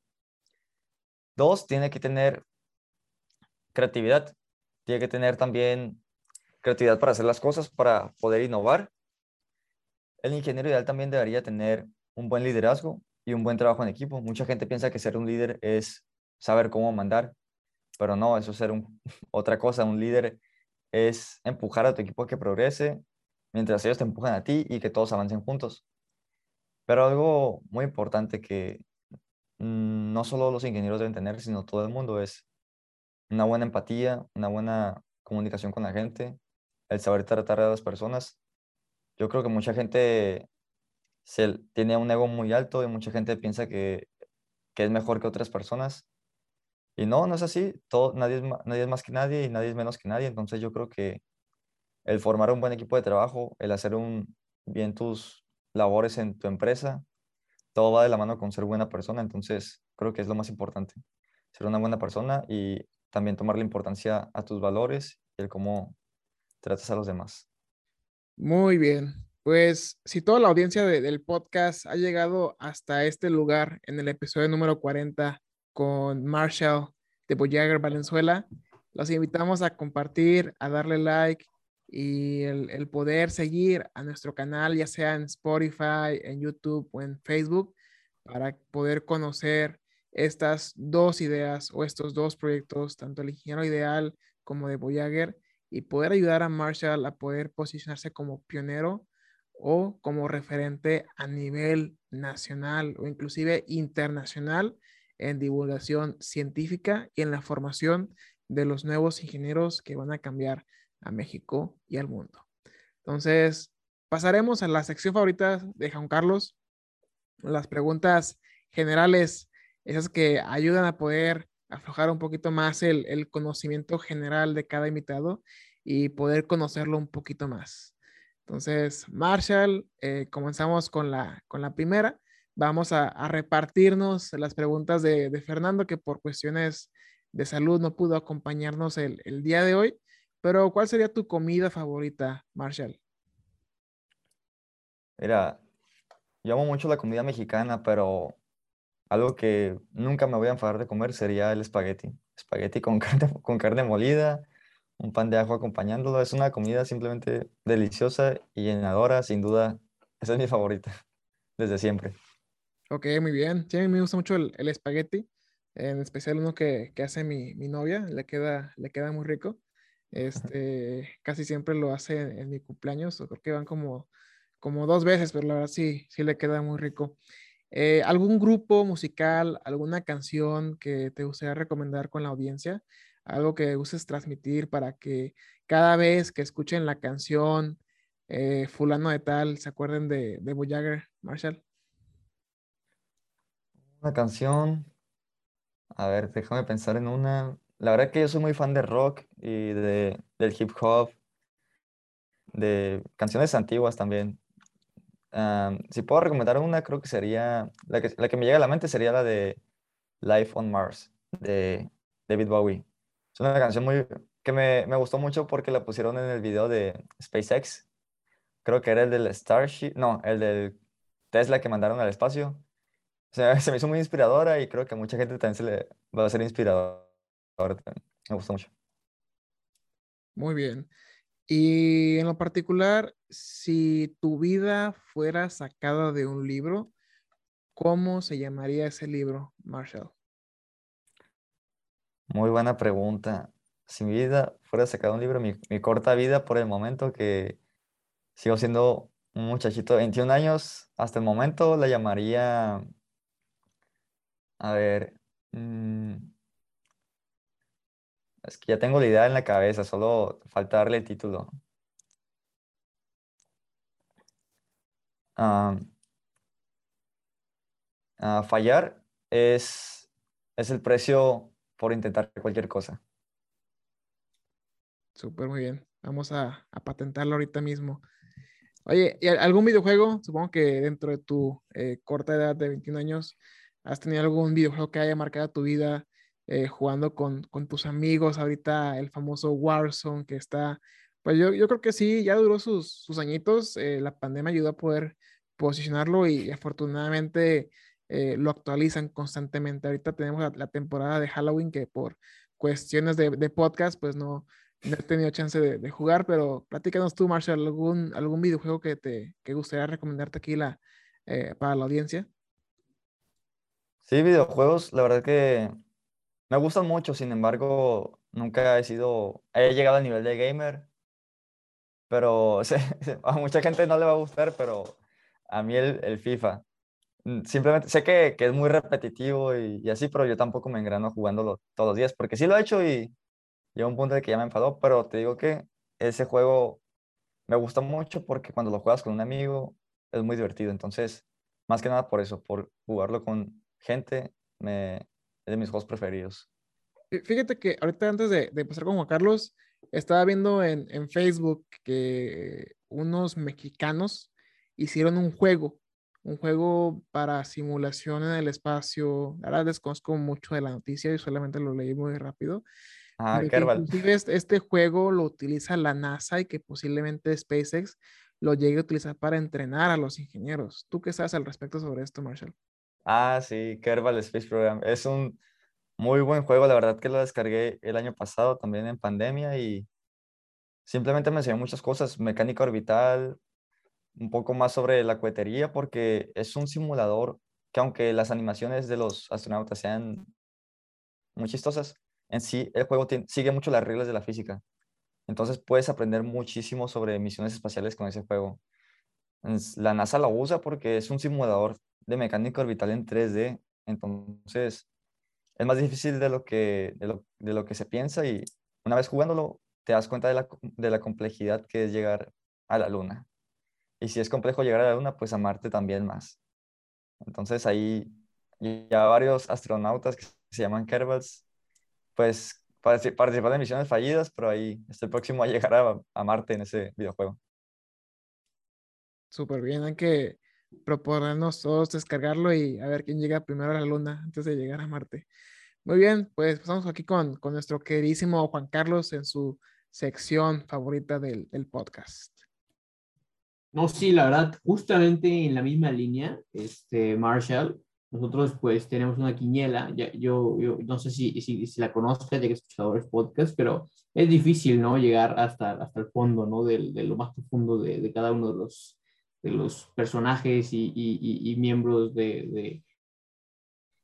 [SPEAKER 1] Dos, tiene que tener creatividad. Tiene que tener también creatividad para hacer las cosas, para poder innovar. El ingeniero ideal también debería tener un buen liderazgo y un buen trabajo en equipo. Mucha gente piensa que ser un líder es saber cómo mandar, pero no, eso es ser *laughs* otra cosa. Un líder es empujar a tu equipo a que progrese mientras ellos te empujan a ti y que todos avancen juntos. Pero algo muy importante que mm, no solo los ingenieros deben tener, sino todo el mundo es una buena empatía, una buena comunicación con la gente, el saber tratar a las personas. Yo creo que mucha gente se, tiene un ego muy alto y mucha gente piensa que, que, es mejor que otras personas. Y no, no es así. Todo, nadie, es, nadie es más que nadie y nadie es menos que nadie. Entonces yo creo que el formar un buen equipo de trabajo, el hacer un, bien tus labores en tu empresa, todo va de la mano con ser buena persona. Entonces creo que es lo más importante. Ser una buena persona y también tomarle importancia a tus valores y el cómo tratas a los demás.
[SPEAKER 3] Muy bien. Pues si toda la audiencia del podcast ha llegado hasta este lugar en el episodio número 40 con Marshall de Boyager Valenzuela, los invitamos a compartir, a darle like y el, el, poder seguir a nuestro canal, ya sea en Spotify, en YouTube o en Facebook, para poder conocer estas dos ideas o estos dos proyectos, tanto el ingeniero ideal como de Voyager, y poder ayudar a Marshall a poder posicionarse como pionero o como referente a nivel nacional o inclusive internacional en divulgación científica y en la formación de los nuevos ingenieros que van a cambiar a México y al mundo. Entonces, pasaremos a la sección favorita de Juan Carlos, las preguntas generales esas que ayudan a poder aflojar un poquito más el, conocimiento general de cada invitado y poder conocerlo un poquito más. Entonces, Marshall, eh, comenzamos con la, con la primera. Vamos a, repartirnos las preguntas de, Fernando, que por cuestiones de salud no pudo acompañarnos el, día de hoy. Pero, ¿cuál sería tu comida favorita, Marshall?
[SPEAKER 1] Mira, yo amo mucho la comida mexicana, pero algo que nunca me voy a enfadar de comer sería el espagueti. Espagueti con *laughs* carne, con carne molida, un pan de ajo acompañándolo. Es una comida simplemente deliciosa y llenadora, sin duda. Esa es mi favorita, *laughs* desde siempre.
[SPEAKER 3] Ok, muy bien. Sí, a mí me gusta mucho el, espagueti, en especial uno que, que hace mi, mi, novia, le queda, le queda muy rico. Este, casi siempre lo hace en, en, mi cumpleaños, creo que van como, como dos veces, pero la verdad sí, sí le queda muy rico. Eh, ¿Algún grupo musical, alguna canción que te gustaría recomendar con la audiencia? Algo que uses transmitir para que cada vez que escuchen la canción eh, fulano de tal, se acuerden de, de Jagger, Marshall.
[SPEAKER 1] Una canción, a ver, déjame pensar en una. La verdad que yo soy muy fan de rock y de, del hip hop, de canciones antiguas también. si puedo recomendar una, creo que sería, la que, la que me llega a la mente sería la de Life on Mars, de David Bowie. Es una canción muy, que me, me gustó mucho porque la pusieron en el video de SpaceX. Creo que era el del Starship, no, el del Tesla que mandaron al espacio. O sea, *laughs* se me hizo muy inspiradora y creo que a mucha gente también se le va a ser inspiradora. Me gustó mucho.
[SPEAKER 3] Muy bien. Y en lo particular, si tu vida fuera sacada de un libro, ¿cómo se llamaría ese libro, Marshall?
[SPEAKER 1] Muy buena pregunta. Si mi vida fuera sacada de un libro, mi, mi corta vida por el momento que sigo siendo un muchachito de 21 años, hasta el momento la llamaría, a ver, mm, es que ya tengo la idea en la cabeza, solo falta darle el título. Fallar es, es el precio por intentar cualquier cosa.
[SPEAKER 3] Súper muy bien. Vamos a, patentarlo ahorita mismo. Oye, ¿y algún videojuego? Supongo que dentro de tu eh, corta edad de 21 años, ¿has tenido algún videojuego que haya marcado tu vida eh, jugando con, tus amigos? Ahorita el famoso Warzone que está, pues yo, yo creo que sí, ya duró sus, sus añitos. Eh, la pandemia ayudó a poder posicionarlo y, afortunadamente lo actualizan constantemente. Ahorita tenemos la, temporada de Halloween que por cuestiones de, de podcast, pues no, no he tenido chance de, jugar, pero platícanos tú, Marshall, algún, algún videojuego que te que gustaría recomendarte aquí la, eh, para la audiencia.
[SPEAKER 1] Sí, videojuegos, la verdad que me gustan mucho, sin embargo, nunca he sido, he llegado al nivel de gamer, pero *laughs* a mucha gente no le va a gustar, pero a mí el, el FIFA. Mm, simplemente sé que, que es muy repetitivo y, y, así, pero yo tampoco me engrano jugándolo todos los días, porque sí lo he hecho y llega un punto de que ya me enfadó, pero te digo que ese juego me gusta mucho porque cuando lo juegas con un amigo es muy divertido. Entonces, más que nada por eso, por jugarlo con gente, me, es de mis juegos preferidos.
[SPEAKER 3] Fíjate que ahorita antes de, de empezar con Juan Carlos, estaba viendo en, en Facebook que unos mexicanos hicieron un juego, un juego para simulación en el espacio. Ahora desconozco mucho de la noticia y solamente lo leí muy rápido.
[SPEAKER 1] Ah, Kerbal.
[SPEAKER 3] Inclusive este, este, juego lo utiliza la NASA y que posiblemente SpaceX lo llegue a utilizar para entrenar a los ingenieros. ¿Tú qué sabes al respecto sobre esto, Marshall?
[SPEAKER 1] Ah, sí, Kerbal Space Program. Es un muy buen juego. La verdad que lo descargué el año pasado también en pandemia y simplemente me enseñó muchas cosas. Mecánica orbital, un poco más sobre la cohetería porque es un simulador que aunque las animaciones de los astronautas sean muy chistosas, en sí el juego sigue mucho las reglas de la física. Entonces puedes aprender muchísimo sobre misiones espaciales con ese juego. La NASA lo usa porque es un simulador de mecánica orbital en 3D. Entonces es más difícil de lo que, de lo, que se piensa y una vez jugándolo te das cuenta de la, de la complejidad que es llegar a la Luna. Y si es complejo llegar a la Luna, pues a Marte también más. Entonces ahí ya varios astronautas que se llaman Kerbals pues participar en misiones fallidas, pero ahí estoy próximo a llegar a, Marte en ese videojuego.
[SPEAKER 3] Súper bien, hay que proponernos todos descargarlo y a ver quién llega primero a la Luna antes de llegar a Marte. Muy bien, pues pasamos aquí con, con nuestro queridísimo Juan Carlos en su sección favorita del, del, podcast.
[SPEAKER 4] No, sí, la verdad, justamente en la misma línea, este, Marshall, nosotros pues tenemos una quiniela, ya, yo, yo no sé si, si, si la conozcas, ya que he escuchado el podcast, pero es difícil, ¿no? Llegar hasta, hasta el fondo, ¿no? De, de lo más profundo de, de, cada uno de los, de los personajes y, miembros de,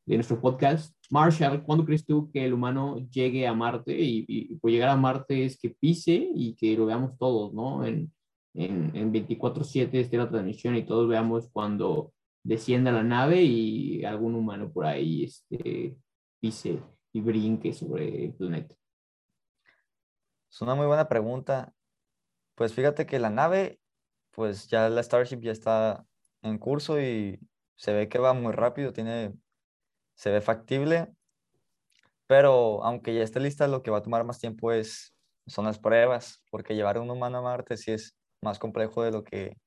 [SPEAKER 4] de, nuestro podcast. Marshall, ¿cuándo crees tú que el humano llegue a Marte? Y, y pues llegar a Marte es que pise y que lo veamos todos, ¿no? En, en, en 24/7 esté la transmisión y todos veamos cuando descienda la nave y algún humano por ahí este, pise y brinque sobre el planeta?
[SPEAKER 1] Es una muy buena pregunta. Pues fíjate que la nave, pues ya la Starship ya está en curso y se ve que va muy rápido, tiene, se ve factible, pero aunque ya esté lista, lo que va a tomar más tiempo es, son las pruebas, porque llevar a un humano a Marte sí es más complejo de lo que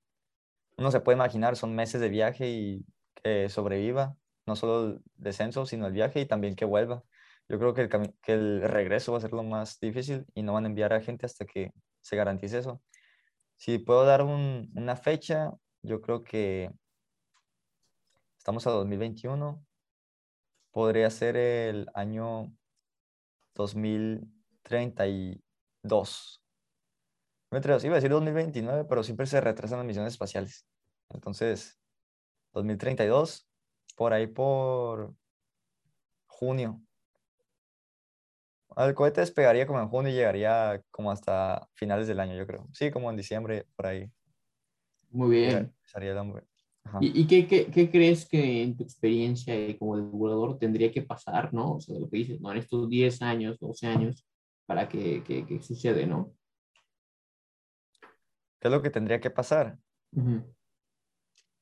[SPEAKER 1] uno se puede imaginar, son meses de viaje y que sobreviva, no solo el descenso, sino el viaje y también que vuelva. Yo creo que el, que el regreso va a ser lo más difícil y no van a enviar a gente hasta que se garantice eso. Si puedo dar una fecha, yo creo que estamos a 2021, podría ser el año 2032. Iba a decir 2029, pero siempre se retrasan las misiones espaciales. Entonces, 2032, por ahí por junio. El cohete despegaría como en junio y llegaría como hasta finales del año, yo creo. Sí, como en diciembre, por ahí.
[SPEAKER 4] Muy bien.
[SPEAKER 1] Sería el hombre.
[SPEAKER 4] ¿Y, qué, qué, qué, crees que en tu experiencia como divulgador tendría que pasar, ¿no? O sea, lo que dices, ¿no? En estos 10 años, 12 años, para que, que, que sucede, ¿no?
[SPEAKER 1] ¿Qué es lo que tendría que pasar?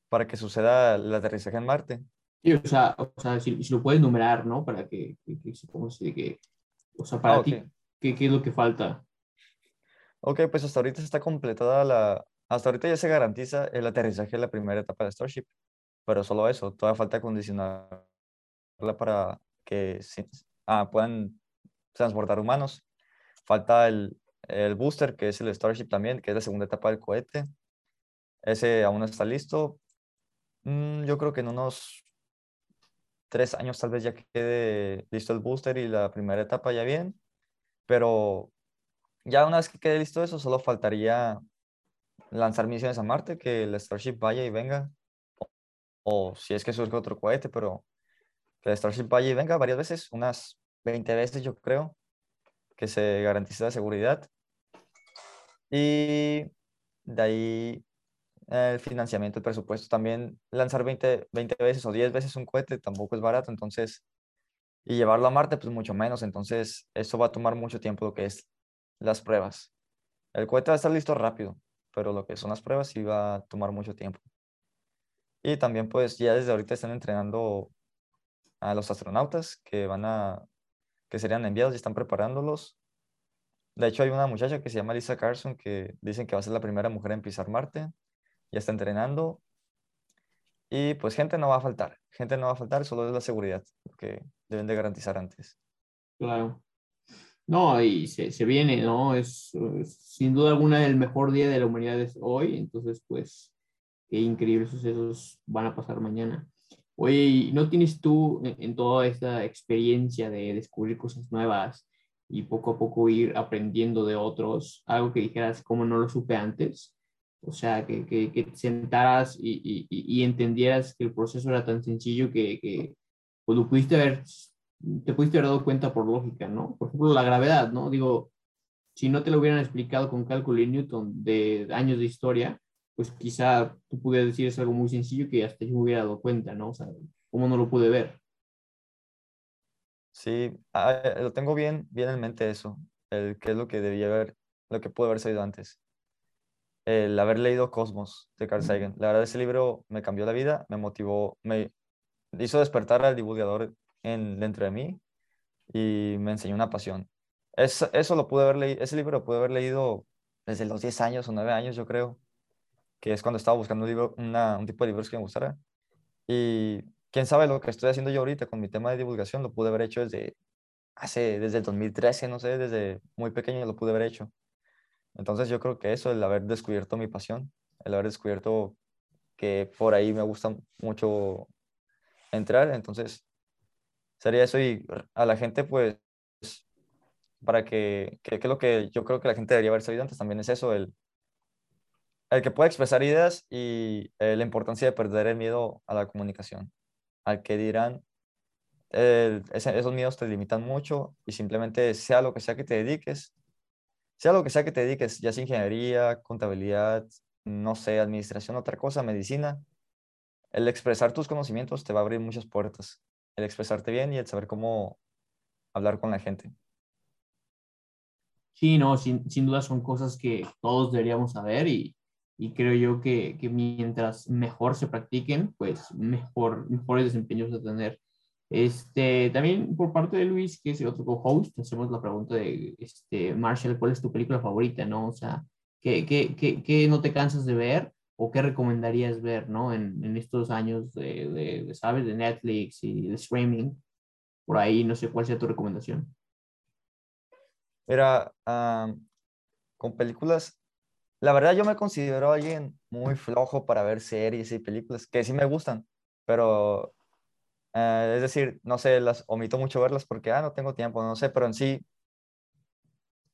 [SPEAKER 1] Para que suceda el aterrizaje en Marte.
[SPEAKER 4] Sí, o sea, o sea si, lo puedes numerar, ¿no? Para que, que, que o sea, para ah, ti, ¿qué, ¿qué es lo que falta?
[SPEAKER 1] Ok, pues hasta ahorita está completada la, hasta ahorita ya se garantiza el aterrizaje de la primera etapa de Starship, pero solo eso, todavía falta condicionarla para que ah, puedan transportar humanos. Falta el, el booster, que es el Starship también, que es la segunda etapa del cohete. Ese aún no está listo. Mm, yo creo que en unos tres años tal vez ya quede listo el booster y la primera etapa ya bien. Pero ya una vez que quede listo eso, solo faltaría lanzar misiones a Marte, que el Starship vaya y venga. O, si es que surge otro cohete, pero que el Starship vaya y venga varias veces, unas 20 veces yo creo, que se garantice la seguridad. Y de ahí el financiamiento, el presupuesto. También lanzar 20, 20 veces o 10 veces un cohete tampoco es barato, entonces, y llevarlo a Marte, pues mucho menos. Entonces, eso va a tomar mucho tiempo lo que es las pruebas. El cohete va a estar listo rápido, pero lo que son las pruebas sí va a tomar mucho tiempo. Y también pues ya desde ahorita están entrenando a los astronautas que van a, que serían enviados y están preparándolos. De hecho hay una muchacha que se llama Lisa Carson que dicen que va a ser la primera mujer en pisar Marte. Ya está entrenando. Y pues gente no va a faltar. Gente no va a faltar, solo es la seguridad que deben de garantizar antes.
[SPEAKER 4] Claro. No, y se, se viene, ¿no? Es, sin duda alguna el mejor día de la humanidad es hoy, entonces pues qué increíbles sucesos van a pasar mañana. Oye, ¿no tienes tú en, toda esta experiencia de descubrir cosas nuevas y poco a poco ir aprendiendo de otros, algo que dijeras como no lo supe antes? O sea, que, que, que te sentaras y, y, y, entendieras que el proceso era tan sencillo que, que pues, lo pudiste haber te pudiste haber dado cuenta por lógica, ¿no? Por ejemplo, la gravedad, ¿no? Digo, si no te lo hubieran explicado con cálculo y Newton de años de historia, pues quizá tú pudieras decir es algo muy sencillo que hasta yo me hubiera dado cuenta, ¿no? O sea, ¿cómo no lo pude ver?
[SPEAKER 1] Sí, ah, lo tengo bien, bien en mente eso, el qué es lo que debía haber, lo que pudo haber salido antes. El haber leído Cosmos de Carl Sagan. La verdad, ese libro me cambió la vida, me motivó, me hizo despertar al divulgador en, dentro de mí y me enseñó una pasión. Es, eso lo pude haber leído, ese libro lo pude haber leído desde los 10 años o 9 años, yo creo, que es cuando estaba buscando un, libro, un tipo de libros que me gustara. Y quién sabe lo que estoy haciendo yo ahorita con mi tema de divulgación, lo pude haber hecho desde hace, desde el 2013, no sé, desde muy pequeño lo pude haber hecho. Entonces yo creo que eso, el haber descubierto mi pasión, el haber descubierto que por ahí me gusta mucho entrar, entonces sería eso y a la gente pues para que, que, que, lo que yo creo que la gente debería haber sabido antes también es eso, el, el que pueda expresar ideas y eh, la importancia de perder el miedo a la comunicación, al que dirán, esos miedos te limitan mucho y simplemente sea lo que sea que te dediques, sea lo que sea que te dediques, ya sea ingeniería, contabilidad, no sé, administración, otra cosa, medicina, el expresar tus conocimientos te va a abrir muchas puertas. El expresarte bien y el saber cómo hablar con la gente.
[SPEAKER 4] Sí, no, sin, sin duda son cosas que todos deberíamos saber y, y creo yo que, que, mientras mejor se practiquen, pues mejor, mejores desempeños a tener. Este, también por parte de Luis, que es el otro co-host, hacemos la pregunta de, este, Marshall, ¿cuál es tu película favorita, no? O sea, ¿qué, qué, qué, qué no te cansas de ver o qué recomendarías ver, ¿no? En, en estos años de, de, ¿sabes? De Netflix y de streaming. Por ahí, no sé cuál sea tu recomendación.
[SPEAKER 1] Mira, con películas, la verdad yo me considero alguien muy flojo para ver series y películas, que sí me gustan, pero eh, es decir, no sé, las omito mucho verlas porque, ah, no tengo tiempo, no sé, pero en sí,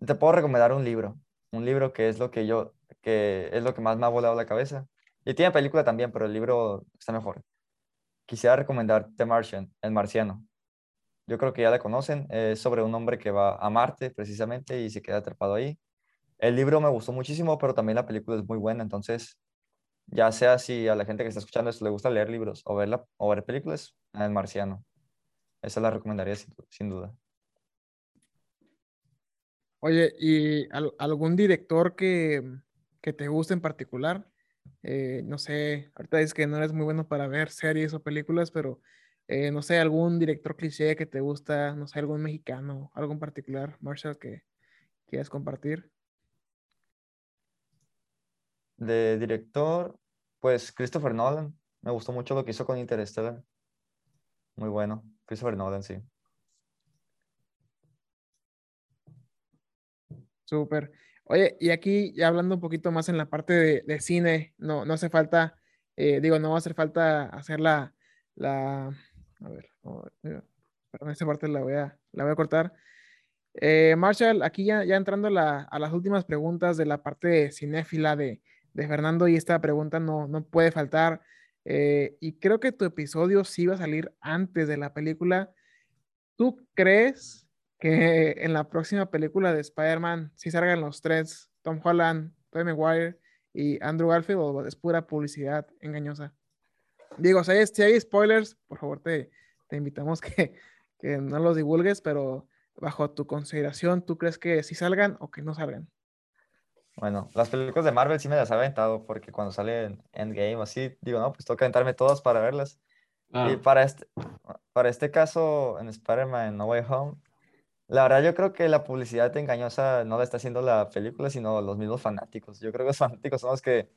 [SPEAKER 1] te puedo recomendar un libro, un libro que es lo que yo, que es lo que más me ha volado la cabeza. Y tiene película también, pero el libro está mejor. Quisiera recomendar The Martian, El Marciano. Yo creo que ya la conocen. Es sobre un hombre que va a Marte precisamente y se queda atrapado ahí. El libro me gustó muchísimo, pero también la película es muy buena. Entonces, ya sea si a la gente que está escuchando esto le gusta leer libros o, verla, o ver películas, El Marciano. Esa la recomendaría sin, duda.
[SPEAKER 3] Oye, ¿y algún director que, que, te guste en particular? Eh, no sé, ahorita dices que no eres muy bueno para ver series o películas, pero eh, no sé, algún director cliché que te gusta, no sé, algún mexicano, algo en particular, Marshall, que quieras compartir.
[SPEAKER 1] De director, pues Christopher Nolan. Me gustó mucho lo que hizo con Interstellar. Muy bueno. Christopher Nolan, sí.
[SPEAKER 3] Súper. Oye, y aquí ya hablando un poquito más en la parte de, cine, no, no hace falta, eh, digo, no va a hacer falta hacer la, la a ver, perdón, esta parte la voy a, la voy a cortar. Eh, Marshall, aquí ya, ya entrando a las últimas preguntas de la parte cinéfila de, de Fernando, y esta pregunta no, no puede faltar. Eh, y creo que tu episodio sí va a salir antes de la película. ¿Tú crees que en la próxima película de Spider-Man sí salgan los tres, Tom Holland, Tobey Maguire y Andrew Garfield, o es pura publicidad engañosa? Digo, si hay, si hay spoilers, por favor te, te invitamos que, que, no los divulgues, pero bajo tu consideración, ¿tú crees que sí salgan o que no salgan?
[SPEAKER 1] Bueno, las películas de Marvel sí me las he aventado porque cuando sale Endgame así, digo, no, pues toca aventarme todas para verlas. Y para este, para este caso, en Spider-Man No Way Home, la verdad yo creo que la publicidad engañosa no la está haciendo la película, sino los mismos fanáticos. Yo creo que los *laughs* fanáticos son los que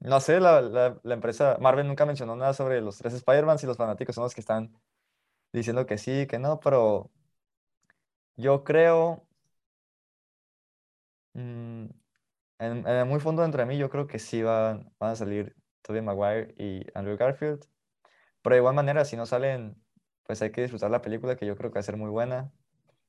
[SPEAKER 1] no sé, la, la, empresa Marvel nunca mencionó nada sobre los tres Spider-Man y los fanáticos son los que están diciendo que sí, que no, pero yo creo, mm, en, el muy fondo entre mí, yo creo que sí van, van a salir Tobey Maguire y Andrew Garfield, pero de igual manera, si no salen, pues hay que disfrutar la película, que yo creo que va a ser muy buena,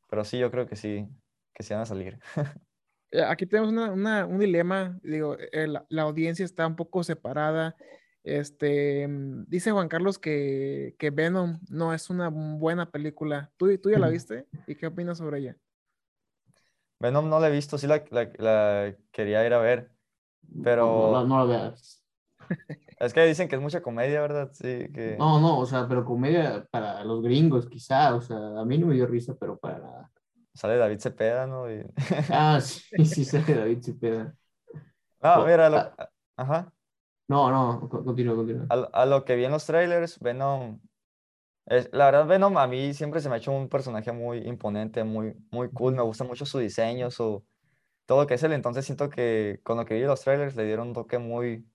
[SPEAKER 1] pero sí, yo creo que sí, que sí van a salir. *laughs*
[SPEAKER 3] Eh, aquí tenemos una, un dilema, digo, eh, la, audiencia está un poco separada. Este, mm, dice Juan Carlos que, que, Venom no es una buena película. ¿Tú, ¿Tú ya la *laughs* viste? ¿Y qué opinas sobre ella?
[SPEAKER 1] Venom no la he visto, sí la, la, quería ir a ver, pero...
[SPEAKER 4] No, no, la veas. *laughs*
[SPEAKER 1] Es que dicen que es mucha comedia, ¿verdad? Sí, que...
[SPEAKER 4] No, no, o sea, pero comedia para los gringos quizá, o sea, a mí no me dio risa, pero para
[SPEAKER 1] sale David Cepeda, ¿no? *laughs*
[SPEAKER 4] Ah, sí, sí sale David Cepeda.
[SPEAKER 1] Ah, mira, lo... Ah. ajá.
[SPEAKER 4] No, no, continúa, continúa.
[SPEAKER 1] A, lo que vi en los trailers, Venom, es, la verdad Venom a mí siempre se me ha hecho un personaje muy imponente, muy, muy cool, me gusta mucho su diseño, su, todo lo que es él, entonces siento que con lo que vi los trailers le dieron un toque muy,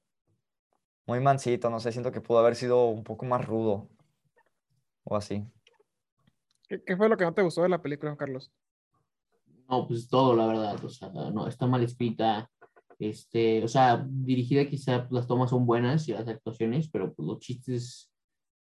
[SPEAKER 1] muy mansito, no sé, siento que pudo haber sido un poco más rudo o así.
[SPEAKER 3] ¿Qué, qué fue lo que no te gustó de la película, Carlos?
[SPEAKER 4] No, pues todo, la verdad, o sea, no, está mal escrita, este, o sea, dirigida quizá pues, las tomas son buenas y las actuaciones, pero pues los chistes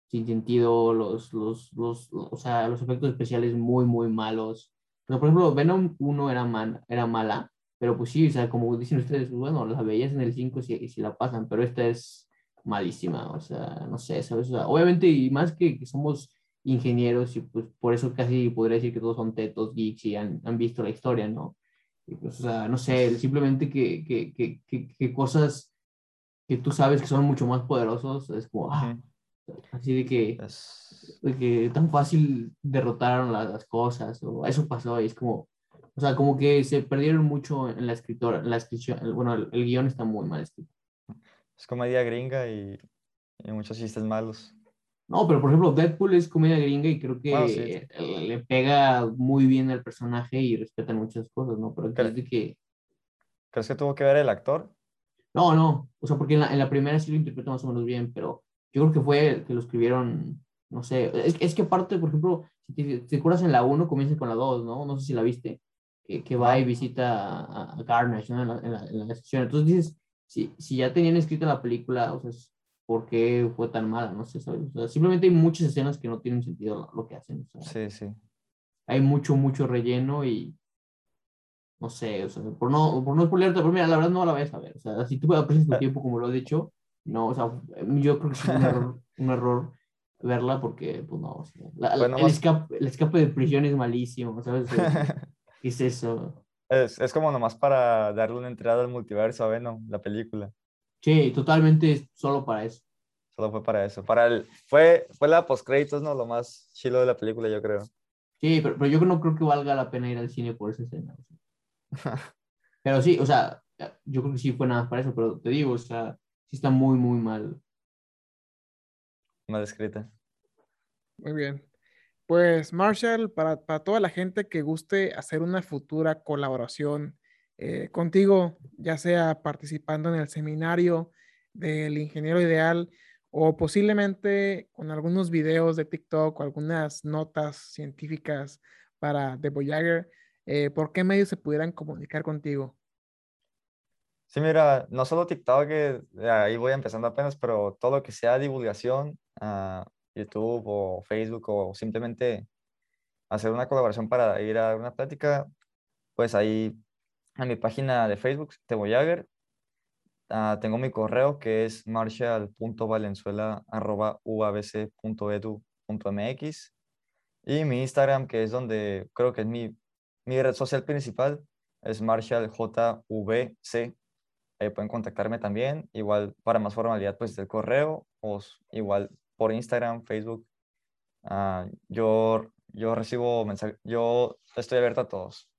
[SPEAKER 4] sin sentido, los, los, los, o sea, los efectos especiales muy, muy malos. por ejemplo, Venom 1 era, man, era mala, pero pues sí, o sea, como dicen ustedes, pues, bueno, las veías en el 5 y si la pasan, pero esta es malísima, o sea, no sé, ¿sabes? O sea, obviamente, y más que, que somos ingenieros y pues por eso casi podría decir que todos son tetos, geeks y han, han visto la historia, ¿no? Y pues, o sea, no sé, simplemente que, que, que, que, cosas que tú sabes que son mucho más poderosos, es como, ah, Así de que,
[SPEAKER 1] Es-
[SPEAKER 4] de que tan fácil derrotaron las, las cosas, o eso pasó, y es como, o sea, como que se perdieron mucho en la escritora, en la el- bueno, el, el guion está muy mal escrito.
[SPEAKER 1] es comedia gringa y, y muchos chistes malos.
[SPEAKER 4] No, pero por ejemplo, Deadpool es comedia gringa y creo que
[SPEAKER 1] Bueno, sí.
[SPEAKER 4] le pega muy bien al personaje y respeta muchas cosas, ¿no? Pero aquí
[SPEAKER 1] Cre-
[SPEAKER 4] es de que,
[SPEAKER 1] ¿Crees que tuvo que ver el actor?
[SPEAKER 4] no, no, o sea, porque en la, en la primera sí lo interpreta más o menos bien, pero yo creo que fue que lo escribieron, no sé, es, es que aparte, por ejemplo, si te, te acuerdas en la 1, comienza con la 2, ¿no? No sé si la viste, que, que va y visita a, a Carnage, ¿no? En la, en la, en la sección. Entonces dices, si, si ya tenían escrita la película, o sea, ¿por qué fue tan mala? No sé, ¿sabes? O sea, simplemente hay muchas escenas que no tienen sentido lo, lo que hacen. O sea,
[SPEAKER 1] Sí, sí.
[SPEAKER 4] hay mucho, mucho relleno y no sé, o sea, por no, por no spoilearte, pero mira, la verdad no la vayas a ver. O sea, si tú aprecias tu tiempo, como lo he dicho, no, o sea, yo creo que fue un error, *laughs* un error verla porque, pues no, o sea, la-
[SPEAKER 1] Bueno,
[SPEAKER 4] el,
[SPEAKER 1] más-
[SPEAKER 4] escape, el escape de prisión es malísimo, ¿sabes? *laughs* ¿Qué es eso?
[SPEAKER 1] Es, es como nomás para darle una entrada al multiverso a Venom, la película.
[SPEAKER 4] Sí, totalmente es solo para eso.
[SPEAKER 1] Solo fue para eso. Para el, fue, fue la postcréditos, ¿no? Lo más chilo de la película, yo creo.
[SPEAKER 4] Sí, pero, pero yo no creo que valga la pena ir al cine por esa escena. *laughs* Pero sí, o sea, yo creo que sí fue nada más para eso, pero te digo, o sea, sí está muy, muy mal.
[SPEAKER 1] Mal escrita.
[SPEAKER 3] Muy bien. Pues Marshall, para, para toda la gente que guste hacer una futura colaboración eh, contigo, ya sea participando en el seminario del ingeniero ideal o posiblemente con algunos videos de TikTok o algunas notas científicas para The Voyager, eh, ¿por qué medios se pudieran comunicar contigo?
[SPEAKER 1] Sí, mira, no solo TikTok, que eh, ahí voy empezando apenas, pero todo lo que sea divulgación, a YouTube o Facebook o simplemente hacer una colaboración para ir a una plática, pues ahí en mi página de Facebook, de Voyager, ah, tengo mi correo que es marshall.valenzuela.uabc.edu.mx y mi Instagram, que es donde creo que es mi, mi red social principal, es marshallljvc. Ahí pueden contactarme también, igual para más formalidad, pues del correo o igual por Instagram, Facebook. Ah, yo, yo recibo mensajes, yo estoy abierto a todos.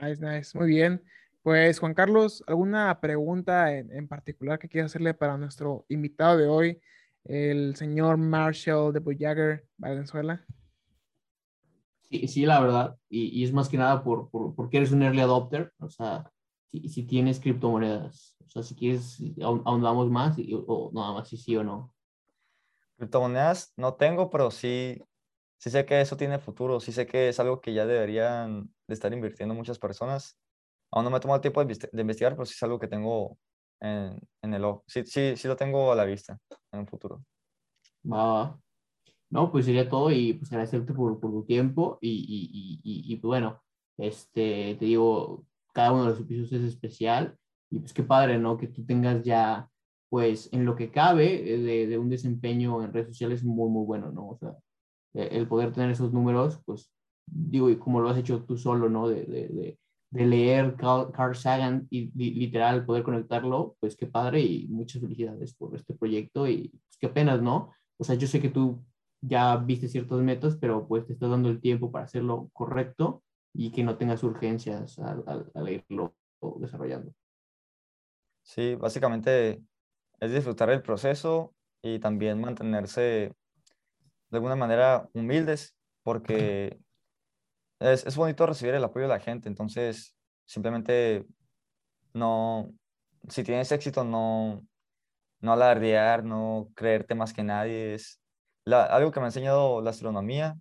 [SPEAKER 3] Nice, nice. Muy bien. Pues Juan Carlos, ¿alguna pregunta en, en particular que quieras hacerle para nuestro invitado de hoy, el señor Marshall de Voyager Valenzuela?
[SPEAKER 4] Sí, sí, la verdad, y, y es más que nada por, por- porque eres un early adopter, o sea, si, si tienes criptomonedas, o sea, si quieres, ahon- ahondamos más, y- o nada más si sí o no.
[SPEAKER 1] Criptomonedas no tengo, pero sí, sí sé que eso tiene futuro, sí sé que es algo que ya deberían de estar invirtiendo muchas personas. Aún no me he tomado el tiempo de, investi- de investigar, pero sí es algo que tengo en, en el ojo. Sí, sí, sí lo tengo a la vista en un futuro.
[SPEAKER 4] Va, va. No, pues sería todo y pues agradecerte por, por tu tiempo y, y, y, y, pues bueno, este, te digo, cada uno de los episodios es especial y pues qué padre, ¿no? Que tú tengas ya, pues en lo que cabe eh, de, de un desempeño en redes sociales muy, muy bueno, ¿no? O sea, eh, el poder tener esos números, pues digo, y como lo has hecho tú solo, ¿no? De, de, de, leer Carl, Carl Sagan y li- literal poder conectarlo, pues qué padre y muchas felicidades por este proyecto y pues qué penas, ¿no? O sea, yo sé que tú ya viste ciertas metas, pero pues te estás dando el tiempo para hacerlo correcto y que no tengas urgencias al, al, al irlo desarrollando.
[SPEAKER 1] Sí, básicamente es disfrutar el proceso y también mantenerse de alguna manera humildes, porque *clears throat* es, es bonito recibir el apoyo de la gente, entonces simplemente no, si tienes éxito, no, no alardear, no creerte más que nadie. Es la- algo que me ha enseñado la astronomía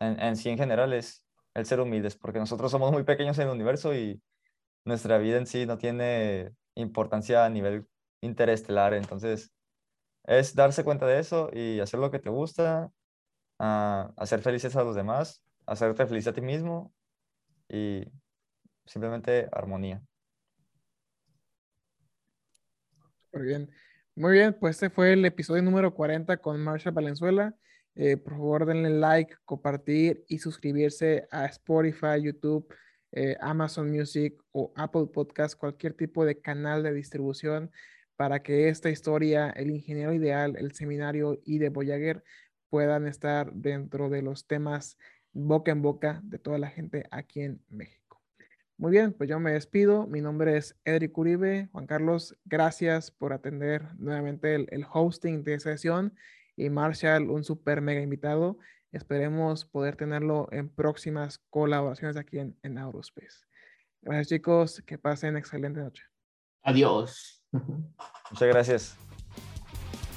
[SPEAKER 1] en, en sí en general es el ser humildes, porque nosotros somos muy pequeños en el universo y nuestra vida en sí no tiene importancia a nivel interestelar, entonces es darse cuenta de eso y hacer lo que te gusta, ah, hacer felices a los demás, hacerte feliz a ti mismo y simplemente armonía.
[SPEAKER 3] Muy bien. Muy bien, pues este fue el episodio número 40 con Marshall Valenzuela. Eh, por favor, denle like, compartir y suscribirse a Spotify, YouTube, eh, Amazon Music o Apple Podcast, cualquier tipo de canal de distribución para que esta historia, el ingeniero ideal, el seminario y de Voyager puedan estar dentro de los temas boca en boca de toda la gente aquí en México. Muy bien, pues yo me despido. Mi nombre es Edric Uribe. Juan Carlos, gracias por atender nuevamente el, hosting de sesión. Y Marshall, un super mega invitado. Esperemos poder tenerlo en próximas colaboraciones aquí en, en Aurospace. Gracias chicos, que pasen excelente noche.
[SPEAKER 4] Adiós.
[SPEAKER 1] Muchas gracias.